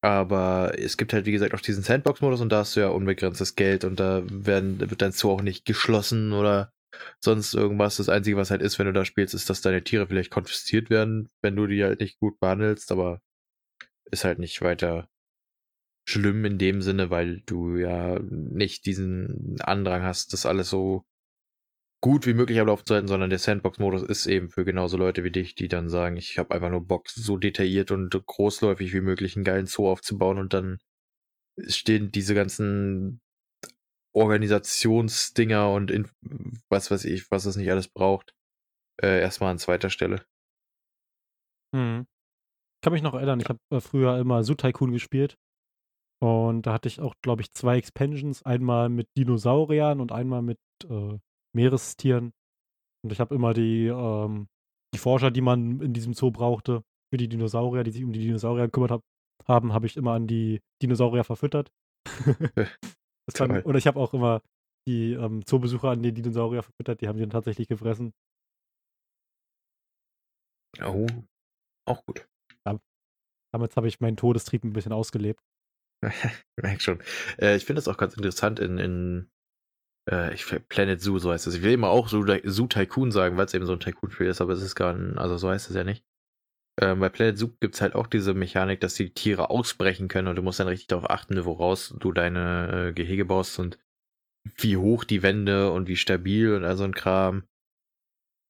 aber es gibt halt, wie gesagt, auch diesen Sandbox-Modus und da hast du ja unbegrenztes Geld und da werden, wird dein Zoo auch nicht geschlossen oder sonst irgendwas. Das Einzige, was halt ist, wenn du da spielst, ist, dass deine Tiere vielleicht konfisziert werden, wenn du die halt nicht gut behandelst, aber ist halt nicht weiter schlimm in dem Sinne, weil du ja nicht diesen Andrang hast, das alles so gut wie möglich am Laufen zu halten, sondern der Sandbox-Modus ist eben für genauso Leute wie dich, die dann sagen, ich habe einfach nur Bock, so detailliert und großläufig wie möglich einen geilen Zoo aufzubauen und dann stehen diese ganzen Organisationsdinger und in, was weiß ich, was es nicht alles braucht, äh, erstmal an zweiter Stelle. Hm. Ich kann mich noch erinnern, ich habe äh, früher immer Zoo Tycoon gespielt. Und da hatte ich auch, glaube ich, zwei Expansions. Einmal mit Dinosauriern und einmal mit äh, Meerestieren. Und ich habe immer die, ähm, die Forscher, die man in diesem Zoo brauchte, für die Dinosaurier, die sich um die Dinosaurier gekümmert hab, haben, habe ich immer an die Dinosaurier verfüttert. das fand, und ich habe auch immer die ähm, Zoobesucher an den Dinosaurier verfüttert, die haben die dann tatsächlich gefressen. Oh, auch gut. Damit habe ich meinen Todestrieb ein bisschen ausgelebt. Merk schon. Äh, ich finde das auch ganz interessant in, in äh, ich, Planet Zoo, so heißt es. Ich will immer auch Zoo, Zoo Tycoon sagen, weil es eben so ein Tycoon-Spiel ist, aber es ist gar ein, also so heißt es ja nicht. Ähm, bei Planet Zoo gibt es halt auch diese Mechanik, dass die Tiere ausbrechen können und du musst dann richtig darauf achten, woraus du deine äh, Gehege baust und wie hoch die Wände und wie stabil und all so ein Kram.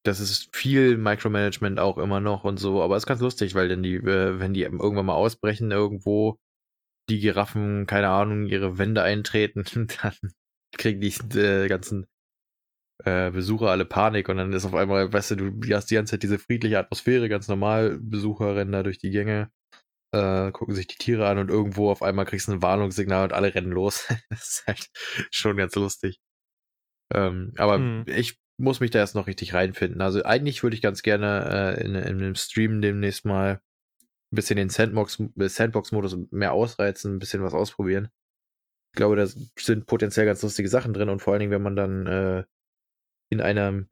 Das ist viel Micromanagement auch immer noch und so, aber es ist ganz lustig, weil dann die, äh, wenn die irgendwann mal ausbrechen irgendwo, die Giraffen, keine Ahnung, ihre Wände eintreten, dann kriegen die äh, ganzen äh, Besucher alle Panik und dann ist auf einmal, weißt du, du hast die ganze Zeit diese friedliche Atmosphäre, ganz normal, Besucher rennen da durch die Gänge, äh, gucken sich die Tiere an und irgendwo auf einmal kriegst du ein Warnungssignal und alle rennen los. das ist halt schon ganz lustig. Ähm, aber mhm. ich muss mich da erst noch richtig reinfinden. Also eigentlich würde ich ganz gerne äh, in, in einem Stream demnächst mal ein bisschen den Sandbox-Modus Sandbox mehr ausreizen, ein bisschen was ausprobieren. Ich glaube, da sind potenziell ganz lustige Sachen drin und vor allen Dingen, wenn man dann äh, in einem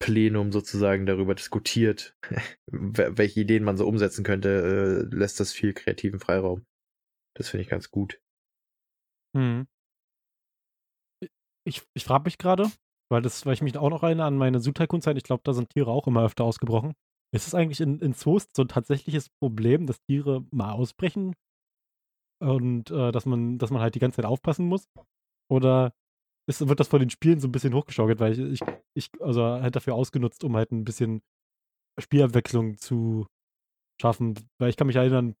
Plenum sozusagen darüber diskutiert, welche Ideen man so umsetzen könnte, äh, lässt das viel kreativen Freiraum. Das finde ich ganz gut. Hm. Ich, ich frage mich gerade, weil, weil ich mich auch noch erinnere an meine Sutaikun-Zeit, ich glaube, da sind Tiere auch immer öfter ausgebrochen. Ist es eigentlich in, in Zoos so ein tatsächliches Problem, dass Tiere mal ausbrechen und äh, dass, man, dass man halt die ganze Zeit aufpassen muss? Oder ist, wird das von den Spielen so ein bisschen hochgeschaukelt, weil ich, ich, ich also halt dafür ausgenutzt, um halt ein bisschen Spielabwechslung zu schaffen. Weil ich kann mich erinnern,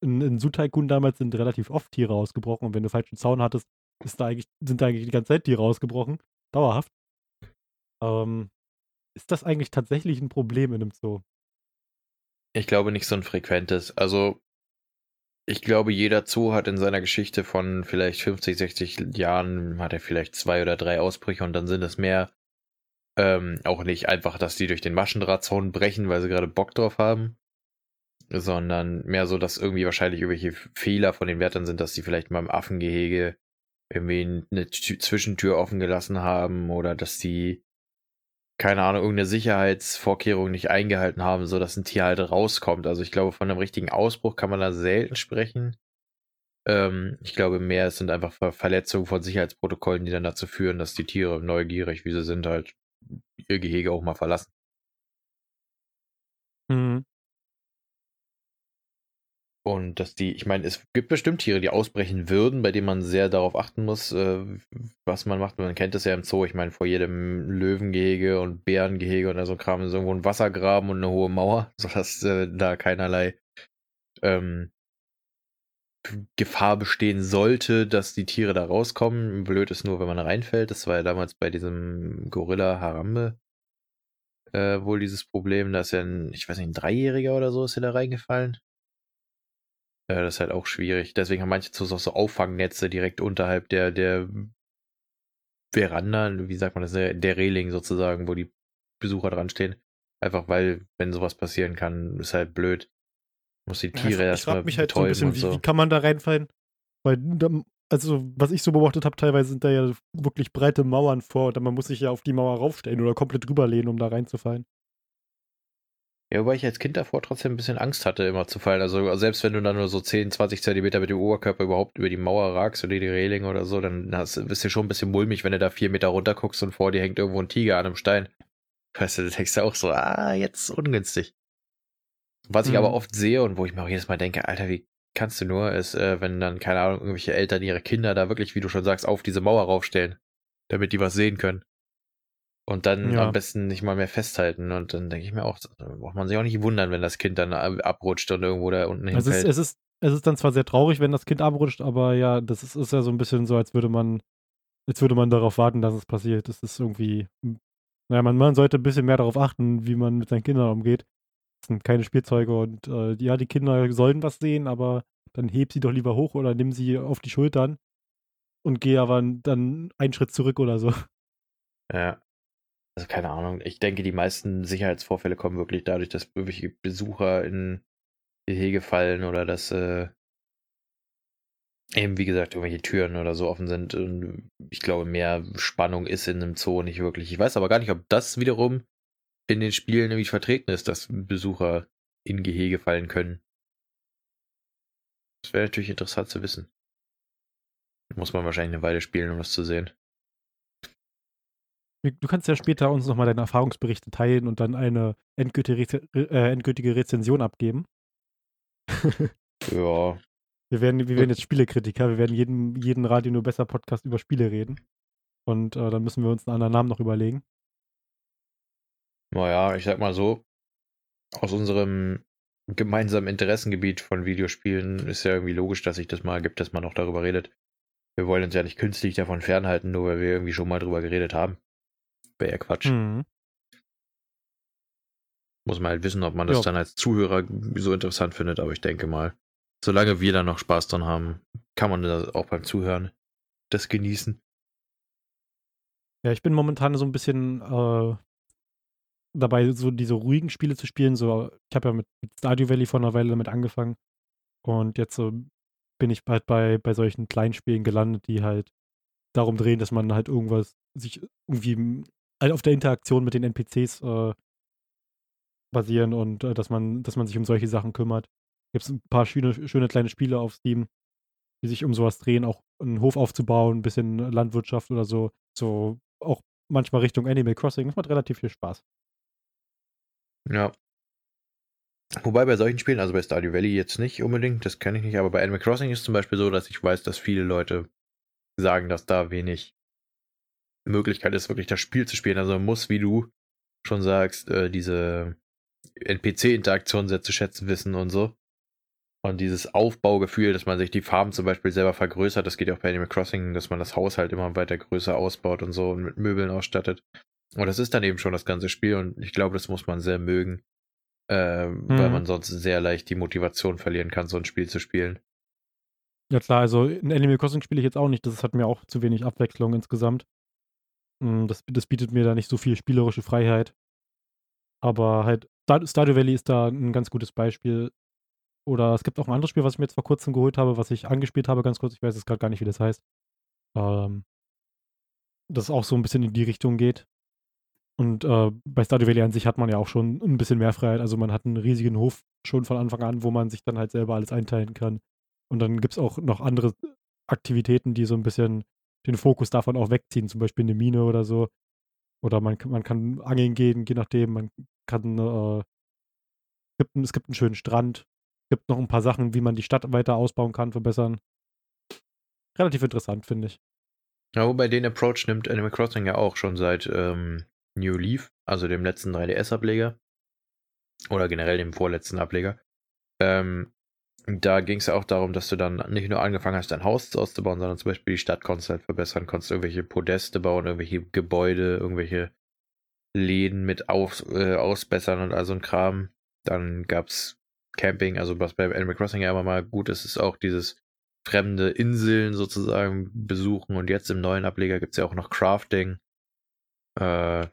in, in Tycoon damals sind relativ oft Tiere ausgebrochen und wenn du falschen Zaun hattest, ist da eigentlich, sind da eigentlich die ganze Zeit Tiere ausgebrochen. Dauerhaft. Ähm, ist das eigentlich tatsächlich ein Problem in einem Zoo? Ich glaube nicht so ein frequentes. Also ich glaube, jeder Zoo hat in seiner Geschichte von vielleicht 50, 60 Jahren, hat er vielleicht zwei oder drei Ausbrüche und dann sind es mehr ähm, auch nicht einfach, dass die durch den Maschendrahtzaun brechen, weil sie gerade Bock drauf haben, sondern mehr so, dass irgendwie wahrscheinlich irgendwelche Fehler von den Wärtern sind, dass sie vielleicht mal im Affengehege irgendwie eine Zwischentür offen gelassen haben oder dass die keine Ahnung, irgendeine Sicherheitsvorkehrung nicht eingehalten haben, so dass ein Tier halt rauskommt. Also ich glaube, von einem richtigen Ausbruch kann man da selten sprechen. Ähm, ich glaube, mehr es sind einfach Verletzungen von Sicherheitsprotokollen, die dann dazu führen, dass die Tiere neugierig, wie sie sind, halt ihr Gehege auch mal verlassen. Mhm. Und dass die, ich meine, es gibt bestimmt Tiere, die ausbrechen würden, bei denen man sehr darauf achten muss, äh, was man macht. Man kennt es ja im Zoo. Ich meine, vor jedem Löwengehege und Bärengehege oder so Kram ist irgendwo ein Wassergraben und eine hohe Mauer, sodass äh, da keinerlei ähm, Gefahr bestehen sollte, dass die Tiere da rauskommen. Blöd ist nur, wenn man reinfällt. Das war ja damals bei diesem Gorilla Harambe äh, wohl dieses Problem. Da ist ja ein, ich weiß nicht, ein Dreijähriger oder so ist ja da reingefallen. Ja, das ist halt auch schwierig. Deswegen haben manche Zoos auch so Auffangnetze direkt unterhalb der, der Veranda, wie sagt man das, der Reling sozusagen, wo die Besucher dran stehen. Einfach weil, wenn sowas passieren kann, ist halt blöd. Muss die Tiere ja, erstmal mich halt so ein bisschen, so. wie, wie, kann man da reinfallen? Weil, also, was ich so beobachtet habe, teilweise sind da ja wirklich breite Mauern vor und man muss sich ja auf die Mauer raufstellen oder komplett drüber lehnen, um da reinzufallen. Ja, wobei ich als Kind davor trotzdem ein bisschen Angst hatte, immer zu fallen. Also selbst wenn du dann nur so 10, 20 Zentimeter mit dem Oberkörper überhaupt über die Mauer ragst oder die Reling oder so, dann hast, bist du schon ein bisschen mulmig, wenn du da vier Meter runter guckst und vor dir hängt irgendwo ein Tiger an einem Stein. Weißt du, da denkst du auch so, ah, jetzt ungünstig. Was mhm. ich aber mhm. oft sehe und wo ich mir auch jedes Mal denke, Alter, wie kannst du nur, ist, äh, wenn dann, keine Ahnung, irgendwelche Eltern ihre Kinder da wirklich, wie du schon sagst, auf diese Mauer raufstellen, damit die was sehen können. Und dann ja. am besten nicht mal mehr festhalten. Und dann denke ich mir auch, braucht man sich auch nicht wundern, wenn das Kind dann abrutscht und irgendwo da unten hinfällt. Es ist, es ist, es ist dann zwar sehr traurig, wenn das Kind abrutscht, aber ja, das ist, ist ja so ein bisschen so, als würde man, als würde man darauf warten, dass es passiert. Das ist irgendwie, naja, man, man sollte ein bisschen mehr darauf achten, wie man mit seinen Kindern umgeht. Das sind keine Spielzeuge und äh, ja, die Kinder sollen was sehen, aber dann heb sie doch lieber hoch oder nimm sie auf die Schultern und geh aber dann einen Schritt zurück oder so. Ja, also keine Ahnung, ich denke, die meisten Sicherheitsvorfälle kommen wirklich dadurch, dass irgendwelche Besucher in Gehege fallen oder dass, äh, eben, wie gesagt, irgendwelche Türen oder so offen sind. Und ich glaube, mehr Spannung ist in einem Zoo nicht wirklich. Ich weiß aber gar nicht, ob das wiederum in den Spielen nämlich vertreten ist, dass Besucher in Gehege fallen können. Das wäre natürlich interessant zu wissen. Muss man wahrscheinlich eine Weile spielen, um das zu sehen. Du kannst ja später uns nochmal deine Erfahrungsberichte teilen und dann eine endgültige, äh, endgültige Rezension abgeben. ja. Wir werden, wir werden jetzt Spielekritiker. Wir werden jeden, jeden Radio nur besser Podcast über Spiele reden. Und äh, dann müssen wir uns einen anderen Namen noch überlegen. Naja, ich sag mal so, aus unserem gemeinsamen Interessengebiet von Videospielen ist ja irgendwie logisch, dass sich das mal gibt, dass man noch darüber redet. Wir wollen uns ja nicht künstlich davon fernhalten, nur weil wir irgendwie schon mal drüber geredet haben. Wäre ja Quatsch. Mhm. Muss man halt wissen, ob man das ja. dann als Zuhörer so interessant findet, aber ich denke mal, solange wir da noch Spaß dran haben, kann man das auch beim Zuhören das genießen. Ja, ich bin momentan so ein bisschen äh, dabei, so diese ruhigen Spiele zu spielen. So, ich habe ja mit, mit Stardew Valley vor einer Weile damit angefangen. Und jetzt so bin ich halt bei, bei solchen kleinen Spielen gelandet, die halt darum drehen, dass man halt irgendwas sich irgendwie halt auf der Interaktion mit den NPCs äh, basieren und äh, dass man, dass man sich um solche Sachen kümmert. Gibt es ein paar schöne, schöne kleine Spiele auf Steam, die sich um sowas drehen, auch einen Hof aufzubauen, ein bisschen Landwirtschaft oder so. So auch manchmal Richtung Animal Crossing. Das macht relativ viel Spaß. Ja. Wobei bei solchen Spielen, also bei Stardew Valley jetzt nicht unbedingt, das kenne ich nicht, aber bei Animal Crossing ist zum Beispiel so, dass ich weiß, dass viele Leute sagen, dass da wenig Möglichkeit ist, wirklich das Spiel zu spielen. Also man muss, wie du schon sagst, äh, diese NPC-Interaktion sehr zu schätzen wissen und so. Und dieses Aufbaugefühl, dass man sich die Farben zum Beispiel selber vergrößert, das geht ja auch bei Animal Crossing, dass man das Haus halt immer weiter größer ausbaut und so und mit Möbeln ausstattet. Und das ist dann eben schon das ganze Spiel und ich glaube, das muss man sehr mögen, äh, mhm. weil man sonst sehr leicht die Motivation verlieren kann, so ein Spiel zu spielen. Ja klar, also ein Animal Crossing spiele ich jetzt auch nicht, das hat mir auch zu wenig Abwechslung insgesamt. Hm, das, das bietet mir da nicht so viel spielerische Freiheit. Aber halt, Stardew Valley ist da ein ganz gutes Beispiel. Oder es gibt auch ein anderes Spiel, was ich mir jetzt vor kurzem geholt habe, was ich angespielt habe, ganz kurz. Ich weiß jetzt gerade gar nicht, wie das heißt. Ähm, das auch so ein bisschen in die Richtung geht. Und äh, bei Stardew Valley an sich hat man ja auch schon ein bisschen mehr Freiheit. Also man hat einen riesigen Hof schon von Anfang an, wo man sich dann halt selber alles einteilen kann. Und dann gibt es auch noch andere Aktivitäten, die so ein bisschen den Fokus davon auch wegziehen, zum Beispiel eine Mine oder so. Oder man, man kann angeln gehen, je nachdem. Man kann, äh, gibt, es gibt einen schönen Strand. Es gibt noch ein paar Sachen, wie man die Stadt weiter ausbauen kann, verbessern. Relativ interessant, finde ich. Ja, wobei den Approach nimmt Animal Crossing ja auch schon seit ähm, New Leaf, also dem letzten 3DS-Ableger. Oder generell dem vorletzten Ableger. Ähm, da ging es auch darum, dass du dann nicht nur angefangen hast, dein Haus auszubauen, sondern zum Beispiel die Stadt konntest halt verbessern, konntest irgendwelche Podeste bauen, irgendwelche Gebäude, irgendwelche Läden mit auf, äh, ausbessern und also ein Kram. Dann gab's Camping, also was bei Animal Crossing ja immer mal gut ist, ist auch dieses fremde Inseln sozusagen besuchen und jetzt im neuen Ableger gibt's ja auch noch Crafting. Äh,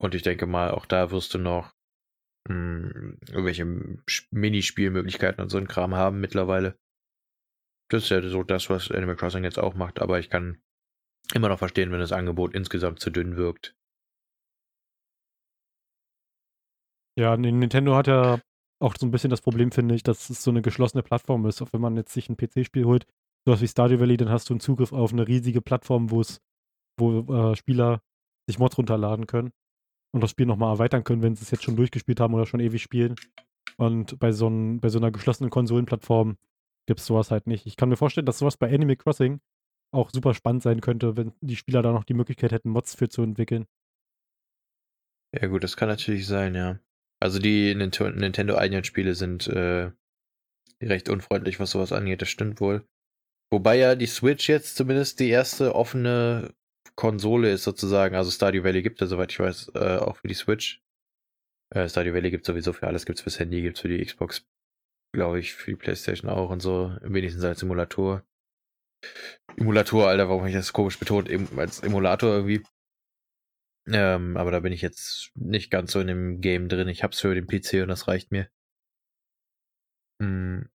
und ich denke mal, auch da wirst du noch mh, irgendwelche Minispielmöglichkeiten und so ein Kram haben mittlerweile. Das ist ja so das, was Animal Crossing jetzt auch macht, aber ich kann immer noch verstehen, wenn das Angebot insgesamt zu dünn wirkt. Ja, Nintendo hat ja auch so ein bisschen das Problem, finde ich, dass es so eine geschlossene Plattform ist. Auch wenn man jetzt sich ein PC-Spiel holt, sowas wie Stardew Valley, dann hast du einen Zugriff auf eine riesige Plattform, wo es, wo äh, Spieler sich Mods runterladen können und das Spiel nochmal erweitern können, wenn sie es jetzt schon durchgespielt haben oder schon ewig spielen. Und bei so, ein, bei so einer geschlossenen Konsolenplattform gibt es sowas halt nicht. Ich kann mir vorstellen, dass sowas bei Animal Crossing auch super spannend sein könnte, wenn die Spieler da noch die Möglichkeit hätten, Mods für zu entwickeln. Ja gut, das kann natürlich sein, ja. Also die Nintendo-eigenen Spiele sind äh, recht unfreundlich, was sowas angeht, das stimmt wohl. Wobei ja die Switch jetzt zumindest die erste offene Konsole ist sozusagen, also Stardew Valley gibt es, soweit ich weiß, äh, auch für die Switch. Äh, Stardew Valley gibt es sowieso für alles, gibt es fürs Handy, gibt es für die Xbox, glaube ich, für die Playstation auch und so, wenigstens als Simulator. Emulator, Alter, warum habe ich das komisch betont, als Emulator irgendwie. Ähm, aber da bin ich jetzt nicht ganz so in dem Game drin. Ich hab's für den PC und das reicht mir. Hm.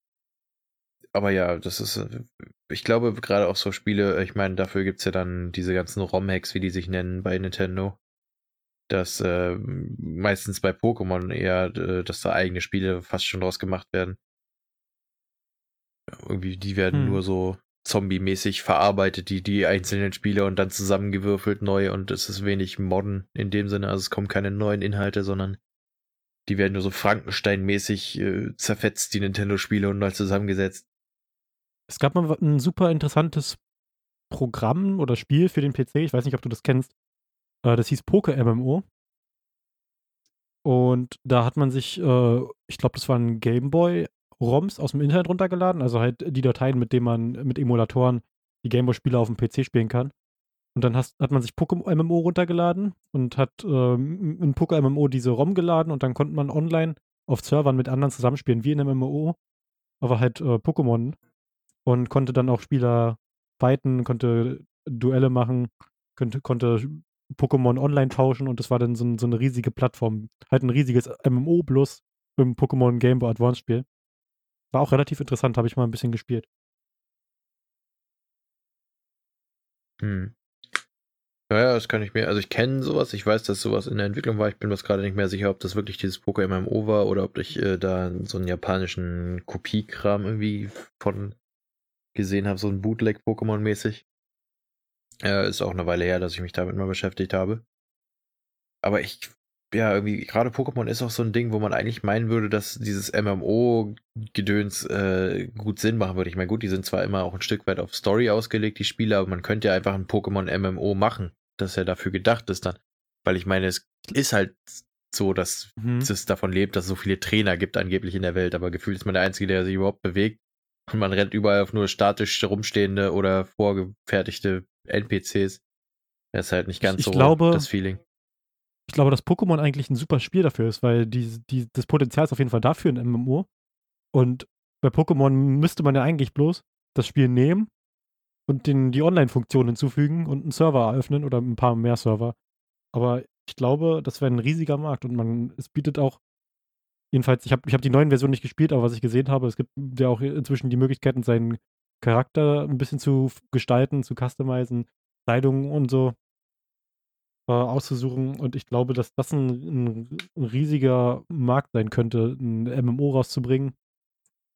Aber ja, das ist, äh, ich glaube, gerade auch so Spiele, ich meine, dafür gibt es ja dann diese ganzen ROM-Hacks, wie die sich nennen bei Nintendo. Dass äh, meistens bei Pokémon eher, äh, dass da eigene Spiele fast schon draus gemacht werden. Irgendwie, die werden hm. nur so zombie-mäßig verarbeitet, die, die einzelnen Spiele und dann zusammengewürfelt neu und es ist wenig modern in dem Sinne. Also es kommen keine neuen Inhalte, sondern die werden nur so Frankenstein-mäßig äh, zerfetzt, die Nintendo-Spiele und neu zusammengesetzt. Es gab mal ein super interessantes Programm oder Spiel für den PC, ich weiß nicht, ob du das kennst. Äh, das hieß Poke MMO. Und da hat man sich, äh, ich glaube, das waren Gameboy-ROMs aus dem Internet runtergeladen, also halt die Dateien, mit denen man mit Emulatoren die Gameboy-Spiele auf dem PC spielen kann. Und dann hast, hat man sich Pokémon MMO runtergeladen und hat ähm, in Poké MMO diese ROM geladen und dann konnte man online auf Servern mit anderen zusammenspielen, wie in einem MMO, aber halt äh, Pokémon und konnte dann auch Spieler fighten, konnte Duelle machen, konnte, konnte Pokémon online tauschen und das war dann so, so, eine riesige Plattform. Halt ein riesiges MMO plus im Pokémon Game Boy Advance Spiel. War auch relativ interessant, habe ich mal ein bisschen gespielt. Hm. Ja, ja, das kann ich mir, also ich kenne sowas, ich weiß, dass sowas in der Entwicklung war. Ich bin mir gerade nicht mehr sicher, ob das wirklich dieses Poker MMO war oder ob ich äh, da so einen japanischen Kopiekram irgendwie von gesehen habe, so ein Bootleg-Pokémon-mäßig. Äh, ist auch eine Weile her, dass ich mich damit mal beschäftigt habe. Aber ich, ja, irgendwie, gerade Pokémon ist auch so ein Ding, wo man eigentlich meinen würde, dass dieses MMO-Gedöns äh, gut Sinn machen würde. Ich meine, gut, die sind zwar immer auch ein Stück weit auf Story ausgelegt, die Spiele, aber man könnte ja einfach ein Pokémon-MMO machen dass er dafür gedacht ist dann. Weil ich meine, es ist halt so, dass mhm. es davon lebt, dass es so viele Trainer gibt angeblich in der Welt, aber gefühlt ist man der Einzige, der sich überhaupt bewegt. Und man rennt überall auf nur statisch rumstehende oder vorgefertigte NPCs. Das ist halt nicht ganz ich so glaube, das Feeling. Ich glaube, dass Pokémon eigentlich ein super Spiel dafür ist, weil die, die, das Potenzial ist auf jeden Fall dafür in MMO. Und bei Pokémon müsste man ja eigentlich bloß das Spiel nehmen und den, die Online-Funktion hinzufügen und einen Server eröffnen oder ein paar mehr Server. Aber ich glaube, das wäre ein riesiger Markt und man, es bietet auch, jedenfalls, ich habe ich hab die neuen Versionen nicht gespielt, aber was ich gesehen habe, es gibt ja auch inzwischen die Möglichkeiten, seinen Charakter ein bisschen zu gestalten, zu customizen, Kleidung und so äh, auszusuchen. Und ich glaube, dass das ein, ein, riesiger Markt sein könnte, ein MMO rauszubringen,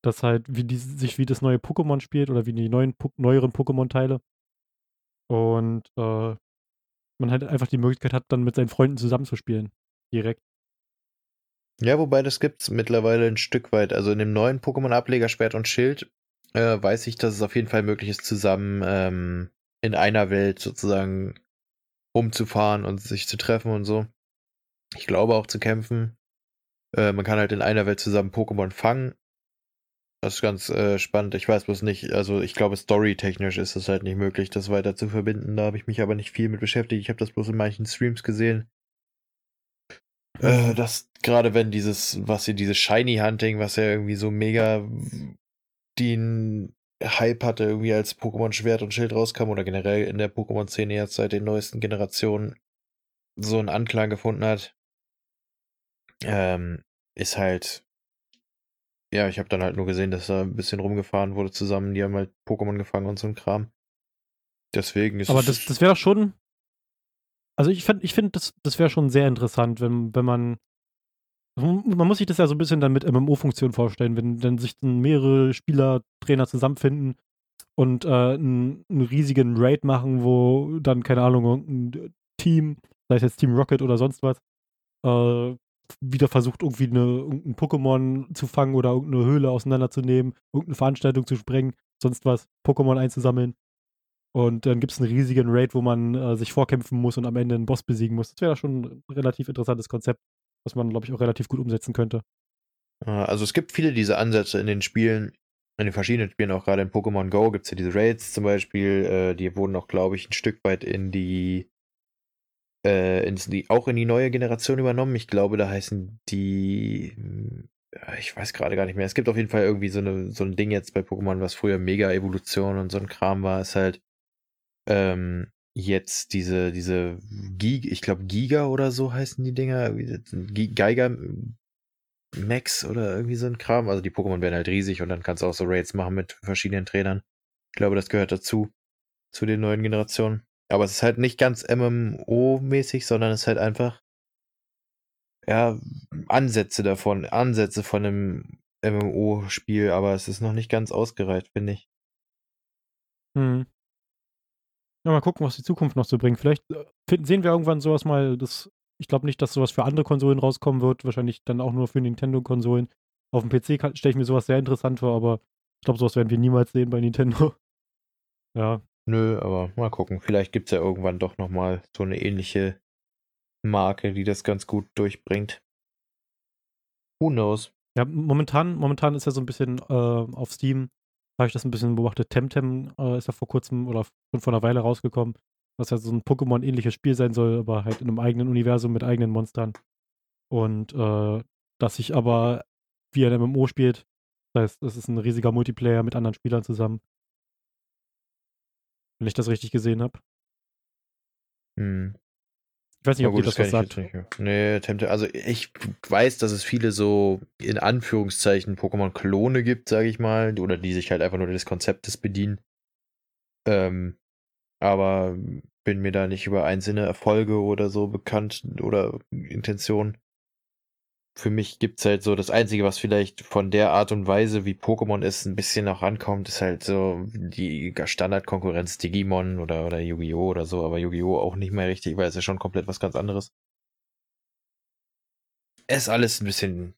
dass halt, wie die, sich wie das neue Pokémon spielt oder wie die neuen, neueren Pokémon-Teile. Und äh, man halt einfach die Möglichkeit hat, dann mit seinen Freunden zusammenzuspielen. Direkt. Ja, wobei das gibt es mittlerweile ein Stück weit. Also in dem neuen Pokémon-Ableger Schwert und Schild äh, weiß ich, dass es auf jeden Fall möglich ist, zusammen ähm, in einer Welt sozusagen rumzufahren und sich zu treffen und so. Ich glaube auch zu kämpfen. Äh, man kann halt in einer Welt zusammen Pokémon fangen das ist ganz äh, spannend. Ich weiß bloß nicht, also ich glaube, storytechnisch ist es halt nicht möglich, das weiter zu verbinden. Da habe ich mich aber nicht viel mit beschäftigt. Ich habe das bloß in manchen Streams gesehen. Äh, dass gerade wenn dieses, was sie, dieses Shiny Hunting, was ja irgendwie so mega den Hype hatte, irgendwie als Pokémon Schwert und Schild rauskam oder generell in der Pokémon-Szene jetzt seit den neuesten Generationen so einen Anklang gefunden hat, ähm, ist halt ja, ich habe dann halt nur gesehen, dass da ein bisschen rumgefahren wurde zusammen. Die haben halt Pokémon gefangen und so ein Kram. Deswegen ist Aber das, das wäre doch schon. Also ich finde, ich find, das, das wäre schon sehr interessant, wenn, wenn man. Man muss sich das ja so ein bisschen dann mit MMO-Funktionen vorstellen, wenn dann sich dann mehrere Spieler, Trainer zusammenfinden und äh, einen, einen riesigen Raid machen, wo dann, keine Ahnung, ein Team, sei es jetzt Team Rocket oder sonst was, äh, wieder versucht, irgendwie eine, irgendein Pokémon zu fangen oder irgendeine Höhle auseinanderzunehmen, irgendeine Veranstaltung zu sprengen, sonst was, Pokémon einzusammeln. Und dann gibt es einen riesigen Raid, wo man äh, sich vorkämpfen muss und am Ende einen Boss besiegen muss. Das wäre schon ein relativ interessantes Konzept, was man, glaube ich, auch relativ gut umsetzen könnte. Also es gibt viele dieser Ansätze in den Spielen, in den verschiedenen Spielen, auch gerade in Pokémon Go gibt es ja diese Raids zum Beispiel, äh, die wurden auch, glaube ich, ein Stück weit in die äh, ins, die, auch in die neue Generation übernommen. Ich glaube, da heißen die, hm, ich weiß gerade gar nicht mehr. Es gibt auf jeden Fall irgendwie so, eine, so ein Ding jetzt bei Pokémon, was früher Mega-Evolution und so ein Kram war, ist halt ähm, jetzt diese, diese Giga, ich glaube Giga oder so heißen die Dinger, Geiger, Max oder irgendwie so ein Kram. Also die Pokémon werden halt riesig und dann kannst du auch so Raids machen mit verschiedenen Trainern. Ich glaube, das gehört dazu, zu den neuen Generationen. Aber es ist halt nicht ganz MMO-mäßig, sondern es ist halt einfach, ja, Ansätze davon, Ansätze von einem MMO-Spiel, aber es ist noch nicht ganz ausgereift, finde ich. Hm. Ja, mal gucken, was die Zukunft noch so bringt. Vielleicht äh, finden, sehen wir irgendwann sowas mal, das, ich glaube nicht, dass sowas für andere Konsolen rauskommen wird, wahrscheinlich dann auch nur für Nintendo-Konsolen. Auf dem PC stelle ich mir sowas sehr interessant vor, aber ich glaube, sowas werden wir niemals sehen bei Nintendo. ja. Nö, aber mal gucken. Vielleicht gibt es ja irgendwann doch nochmal so eine ähnliche Marke, die das ganz gut durchbringt. Who knows? Ja, momentan, momentan ist ja so ein bisschen äh, auf Steam, habe ich das ein bisschen beobachtet. Temtem äh, ist ja vor kurzem oder schon vor einer Weile rausgekommen, was ja so ein Pokémon-ähnliches Spiel sein soll, aber halt in einem eigenen Universum mit eigenen Monstern. Und äh, dass sich aber wie ein MMO spielt. Das heißt, es ist ein riesiger Multiplayer mit anderen Spielern zusammen. Wenn ich das richtig gesehen habe. Hm. Ich weiß nicht, ob gut, das das was sagt. Nee, Temtem, also ich weiß, dass es viele so in Anführungszeichen Pokémon-Klone gibt, sage ich mal, oder die sich halt einfach nur des Konzeptes bedienen. Ähm, aber bin mir da nicht über einzelne Erfolge oder so bekannt oder Intention. Für mich gibt's halt so das Einzige, was vielleicht von der Art und Weise, wie Pokémon ist, ein bisschen noch rankommt, ist halt so die Standardkonkurrenz Digimon oder, oder Yu-Gi-Oh! oder so, aber Yu-Gi-Oh! auch nicht mehr richtig, weil es ja schon komplett was ganz anderes. Es ist alles ein bisschen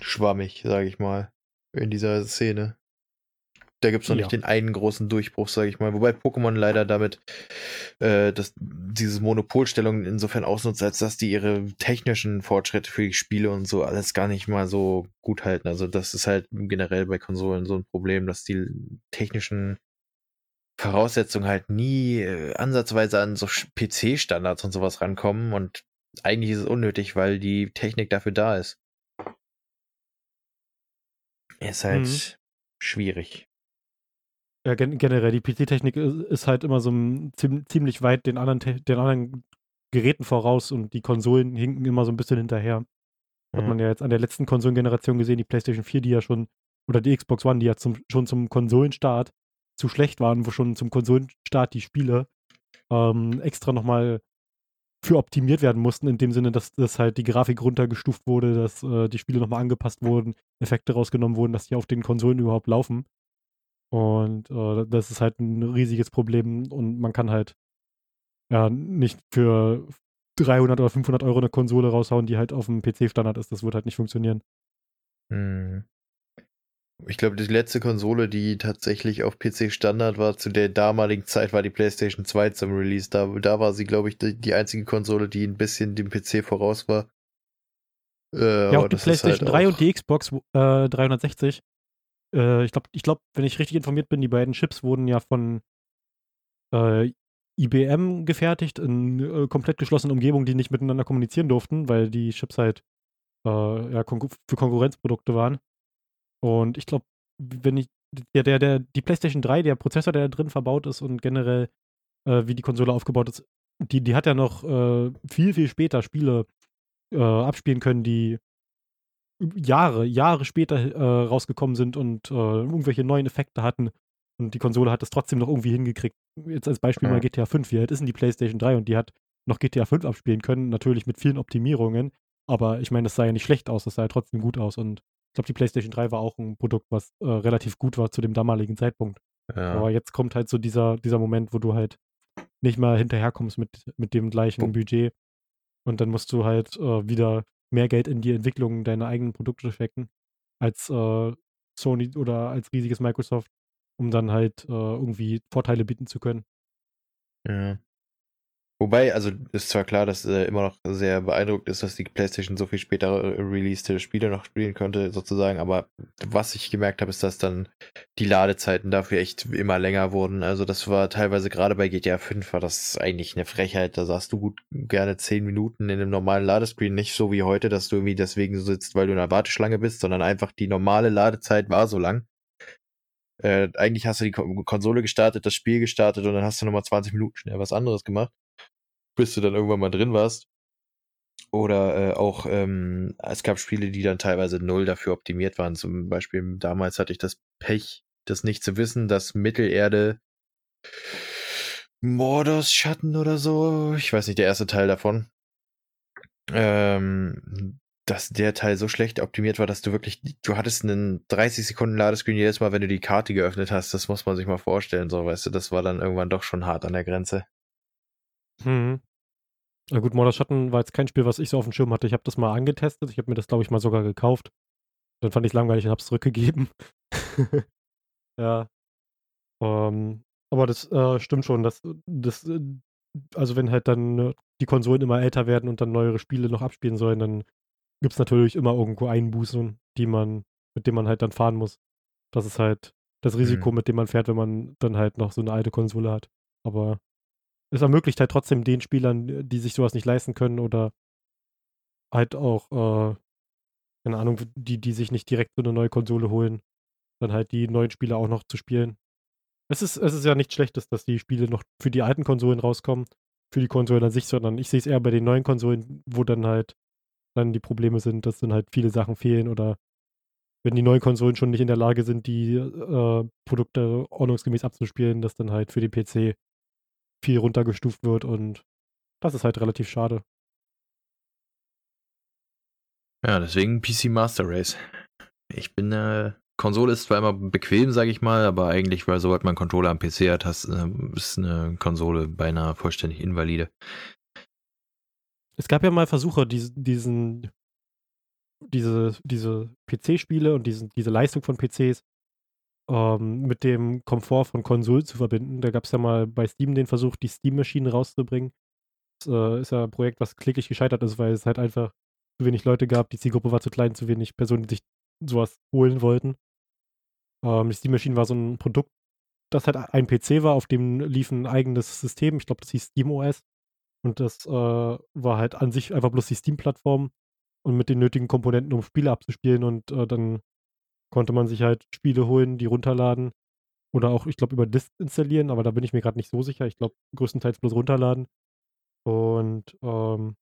schwammig, sage ich mal, in dieser Szene. Da gibt's noch Ja. nicht den einen großen Durchbruch, sage ich mal. Wobei Pokémon leider damit äh, das, dieses Monopolstellung insofern ausnutzt, als dass die ihre technischen Fortschritte für die Spiele und so alles gar nicht mal so gut halten. Also das ist halt generell bei Konsolen so ein Problem, dass die technischen Voraussetzungen halt nie äh, ansatzweise an so PC-Standards und sowas rankommen und eigentlich ist es unnötig, weil die Technik dafür da ist. Ist halt Mhm. schwierig. Ja, gen generell, die PC-Technik ist, ist halt immer so ein, ziemlich weit den anderen, den anderen Geräten voraus und die Konsolen hinken immer so ein bisschen hinterher. Hat Ja. man ja jetzt an der letzten Konsolengeneration gesehen, die PlayStation 4, die ja schon, oder die Xbox One, die ja zum, schon zum Konsolenstart zu schlecht waren, wo schon zum Konsolenstart die Spiele ähm, extra nochmal für optimiert werden mussten, in dem Sinne, dass, dass halt die Grafik runtergestuft wurde, dass äh, die Spiele nochmal angepasst wurden, Effekte rausgenommen wurden, dass die auf den Konsolen überhaupt laufen. Und äh, das ist halt ein riesiges Problem und man kann halt ja nicht für 300 oder 500 Euro eine Konsole raushauen, die halt auf dem PC-Standard ist. Das wird halt nicht funktionieren. Hm. Ich glaube, die letzte Konsole, die tatsächlich auf PC Standard war, zu der damaligen Zeit war die PlayStation 2 zum Release. Da, da war sie, glaube ich, die, die einzige Konsole, die ein bisschen dem PC voraus war. Äh, Ja, auch die halt PlayStation 3 auch- und die Xbox äh, 360. Äh, ich glaube, ich glaub, wenn ich richtig informiert bin, die beiden Chips wurden ja von äh, IBM gefertigt in äh, komplett geschlossenen Umgebungen, die nicht miteinander kommunizieren durften, weil die Chips halt äh, ja, konkur für Konkurrenzprodukte waren. Und ich glaube, wenn ich der, der, der, die PlayStation 3, der Prozessor, der da drin verbaut ist und generell, äh, wie die Konsole aufgebaut ist, die, die hat ja noch äh, viel, viel später Spiele abspielen können, die Jahre, Jahre später äh, rausgekommen sind und äh, irgendwelche neuen Effekte hatten. Und die Konsole hat das trotzdem noch irgendwie hingekriegt. Jetzt als Beispiel Ja. mal GTA 5. Wie alt ist denn die PlayStation 3? Und die hat noch GTA 5 abspielen können, natürlich mit vielen Optimierungen. Aber ich meine, das sah ja nicht schlecht aus, das sah ja trotzdem gut aus. Und ich glaube, die PlayStation 3 war auch ein Produkt, was äh, relativ gut war zu dem damaligen Zeitpunkt. Ja. Aber jetzt kommt halt so dieser, dieser Moment, wo du halt nicht mal hinterherkommst mit, mit dem gleichen Budget. Und dann musst du halt äh, wieder mehr Geld in die Entwicklung deiner eigenen Produkte stecken, als äh, Sony oder als riesiges Microsoft, um dann halt äh, irgendwie Vorteile bieten zu können. Ja. Wobei, also ist zwar klar, dass äh, immer noch sehr beeindruckt ist, dass die PlayStation so viel später released Spiele noch spielen konnte, sozusagen, aber was ich gemerkt habe, ist, dass dann die Ladezeiten dafür echt immer länger wurden. Also das war teilweise gerade bei GTA 5 war das eigentlich eine Frechheit. Da saßt du gut gerne 10 Minuten in einem normalen Ladescreen, nicht so wie heute, dass du irgendwie deswegen so sitzt, weil du in einer Warteschlange bist, sondern einfach die normale Ladezeit war so lang. Äh, eigentlich hast du die Ko- Konsole gestartet, das Spiel gestartet und dann hast du nochmal 20 Minuten schnell was anderes gemacht bis du dann irgendwann mal drin warst. Oder äh, auch, ähm, es gab Spiele, die dann teilweise null dafür optimiert waren. Zum Beispiel damals hatte ich das Pech, das nicht zu wissen, dass Mittelerde Mordors Schatten oder so, ich weiß nicht, der erste Teil davon, ähm, dass der Teil so schlecht optimiert war, dass du wirklich, du hattest einen 30 Sekunden Ladescreen jedes Mal, wenn du die Karte geöffnet hast. Das muss man sich mal vorstellen, so, weißt du, das war dann irgendwann doch schon hart an der Grenze. Mhm. Na gut, Mordor Schatten war jetzt kein Spiel, was ich so auf dem Schirm hatte. Ich habe das mal angetestet. Ich habe mir das, glaube ich, mal sogar gekauft. Dann fand ich es langweilig und habe es zurückgegeben. ja. Ähm, aber das äh, stimmt schon. Dass, das, äh, also wenn halt dann äh, die Konsolen immer älter werden und dann neuere Spiele noch abspielen sollen, dann gibt es natürlich immer irgendwo Einbußen, die man, mit denen man halt dann fahren muss. Das ist halt das Risiko, Mhm. mit dem man fährt, wenn man dann halt noch so eine alte Konsole hat. Aber es ermöglicht halt trotzdem den Spielern, die sich sowas nicht leisten können oder halt auch, äh, keine Ahnung, die, die sich nicht direkt so eine neue Konsole holen, dann halt die neuen Spiele auch noch zu spielen. Es ist, es ist ja nichts Schlechtes, dass die Spiele noch für die alten Konsolen rauskommen, für die Konsolen an sich, sondern ich sehe es eher bei den neuen Konsolen, wo dann halt dann die Probleme sind, dass dann halt viele Sachen fehlen oder wenn die neuen Konsolen schon nicht in der Lage sind, die äh, Produkte ordnungsgemäß abzuspielen, dass dann halt für den PC viel runtergestuft wird und das ist halt relativ schade. Ja, deswegen PC Master Race. Ich bin, äh, Konsole ist zwar immer bequem, sage ich mal, aber eigentlich, weil sobald man Controller am PC hat, hast, äh, ist eine Konsole beinahe vollständig invalide. Es gab ja mal Versuche, diesen, diesen diese, diese PC-Spiele und diesen, diese Leistung von PCs ähm, mit dem Komfort von Konsolen zu verbinden. Da gab es ja mal bei Steam den Versuch, die Steam-Maschinen rauszubringen. Das äh, ist ja ein Projekt, was kläglich gescheitert ist, weil es halt einfach zu wenig Leute gab, die Zielgruppe war zu klein, zu wenig Personen, die sich sowas holen wollten. Ähm, die Steam-Maschine war so ein Produkt, das halt ein PC war, auf dem lief ein eigenes System. Ich glaube, das hieß SteamOS. Und das äh, war halt an sich einfach bloß die Steam-Plattform und mit den nötigen Komponenten, um Spiele abzuspielen. Und äh, dann konnte man sich halt Spiele holen, die runterladen. Oder auch, ich glaube, über Disk installieren, aber da bin ich mir gerade nicht so sicher. Ich glaube, größtenteils bloß runterladen. Und ähm,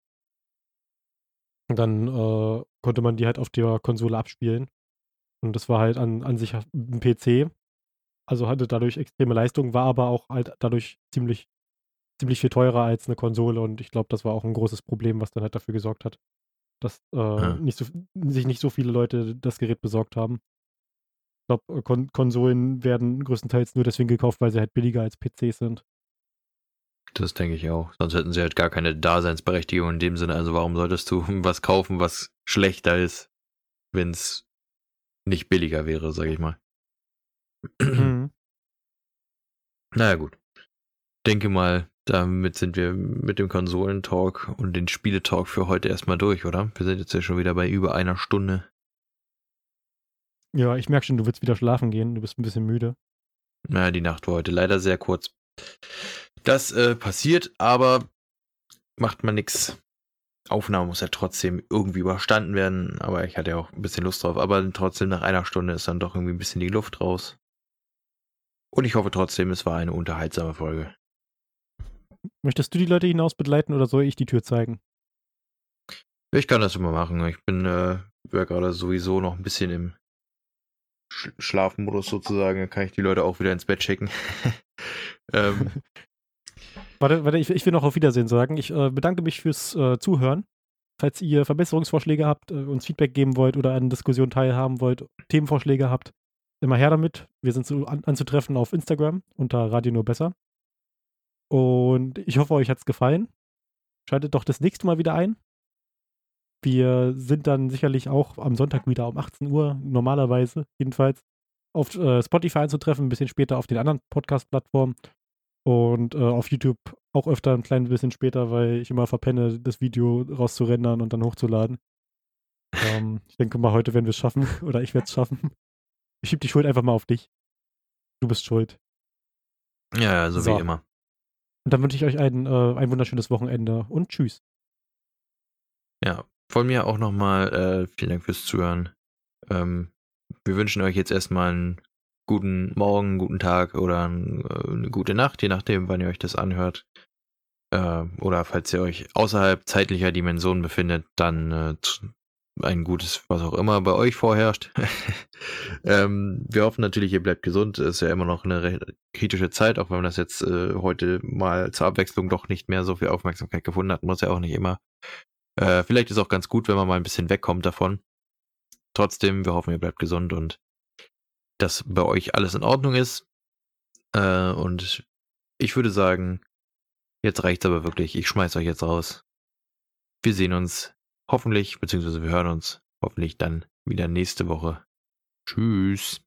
dann äh, konnte man die halt auf der Konsole abspielen. Und das war halt an, an sich ein PC. Also hatte dadurch extreme Leistung, war aber auch halt dadurch ziemlich, ziemlich viel teurer als eine Konsole. Und ich glaube, das war auch ein großes Problem, was dann halt dafür gesorgt hat, dass äh, Ja. nicht so, sich nicht so viele Leute das Gerät besorgt haben. Ich glaube, Kon Konsolen werden größtenteils nur deswegen gekauft, weil sie halt billiger als PCs sind. Das denke ich auch. Sonst hätten sie halt gar keine Daseinsberechtigung in dem Sinne. Also warum solltest du was kaufen, was schlechter ist, wenn es nicht billiger wäre, sage ich mal. Mhm. Naja gut. Denke mal, damit sind wir mit dem Konsolentalk und den Spieletalk für heute erstmal durch, oder? Wir sind jetzt ja schon wieder bei über einer Stunde. Ja, ich merke schon, du willst wieder schlafen gehen. Du bist ein bisschen müde. Naja, die Nacht war heute leider sehr kurz. Das äh, passiert, aber macht man nix. Aufnahme muss ja trotzdem irgendwie überstanden werden, aber ich hatte ja auch ein bisschen Lust drauf. Aber trotzdem nach einer Stunde ist dann doch irgendwie ein bisschen die Luft raus. Und ich hoffe trotzdem, es war eine unterhaltsame Folge. Möchtest du die Leute hinaus begleiten oder soll ich die Tür zeigen? Ich kann das immer machen. Ich bin äh, ja gerade sowieso noch ein bisschen im Sch Schlafmodus sozusagen. Dann kann ich die Leute auch wieder ins Bett schicken. ähm, Warte, warte ich, ich will noch auf Wiedersehen sagen. Ich äh, bedanke mich fürs äh, Zuhören. Falls ihr Verbesserungsvorschläge habt, äh, uns Feedback geben wollt oder an Diskussionen teilhaben wollt, Themenvorschläge habt, immer her damit. Wir sind so an, anzutreffen auf Instagram unter Radio Nur Besser. Und ich hoffe, euch hat es gefallen. Schaltet doch das nächste Mal wieder ein. Wir sind dann sicherlich auch am Sonntag wieder um 18 Uhr, normalerweise jedenfalls, auf äh, Spotify einzutreffen, ein bisschen später auf den anderen Podcast-Plattformen und äh, auf YouTube auch öfter ein klein bisschen später, weil ich immer verpenne, das Video rauszurendern und dann hochzuladen. ähm, ich denke mal, heute werden wir es schaffen oder ich werde es schaffen. Ich schieb die Schuld einfach mal auf dich. Du bist schuld. ja, ja, so, So. wie immer. Und dann wünsche ich euch ein, äh, ein wunderschönes Wochenende und tschüss. Ja, von mir auch nochmal äh, vielen Dank fürs Zuhören. Ähm, wir wünschen euch jetzt erstmal einen guten Morgen, guten Tag oder äh, eine gute Nacht, je nachdem, wann ihr euch das anhört. Äh, oder falls ihr euch außerhalb zeitlicher Dimensionen befindet, dann äh, ein gutes, was auch immer bei euch vorherrscht. ähm, wir hoffen natürlich, ihr bleibt gesund. Es ist ja immer noch eine kritische Zeit, auch wenn das jetzt äh, heute mal zur Abwechslung doch nicht mehr so viel Aufmerksamkeit gefunden hat. Muss ja auch nicht immer. Äh, vielleicht ist auch ganz gut, wenn man mal ein bisschen wegkommt davon. Trotzdem, wir hoffen, ihr bleibt gesund und dass bei euch alles in Ordnung ist. Äh, und ich würde sagen, jetzt reicht's aber wirklich. Ich schmeiß euch jetzt raus. Wir sehen uns hoffentlich, beziehungsweise wir hören uns hoffentlich dann wieder nächste Woche. Tschüss.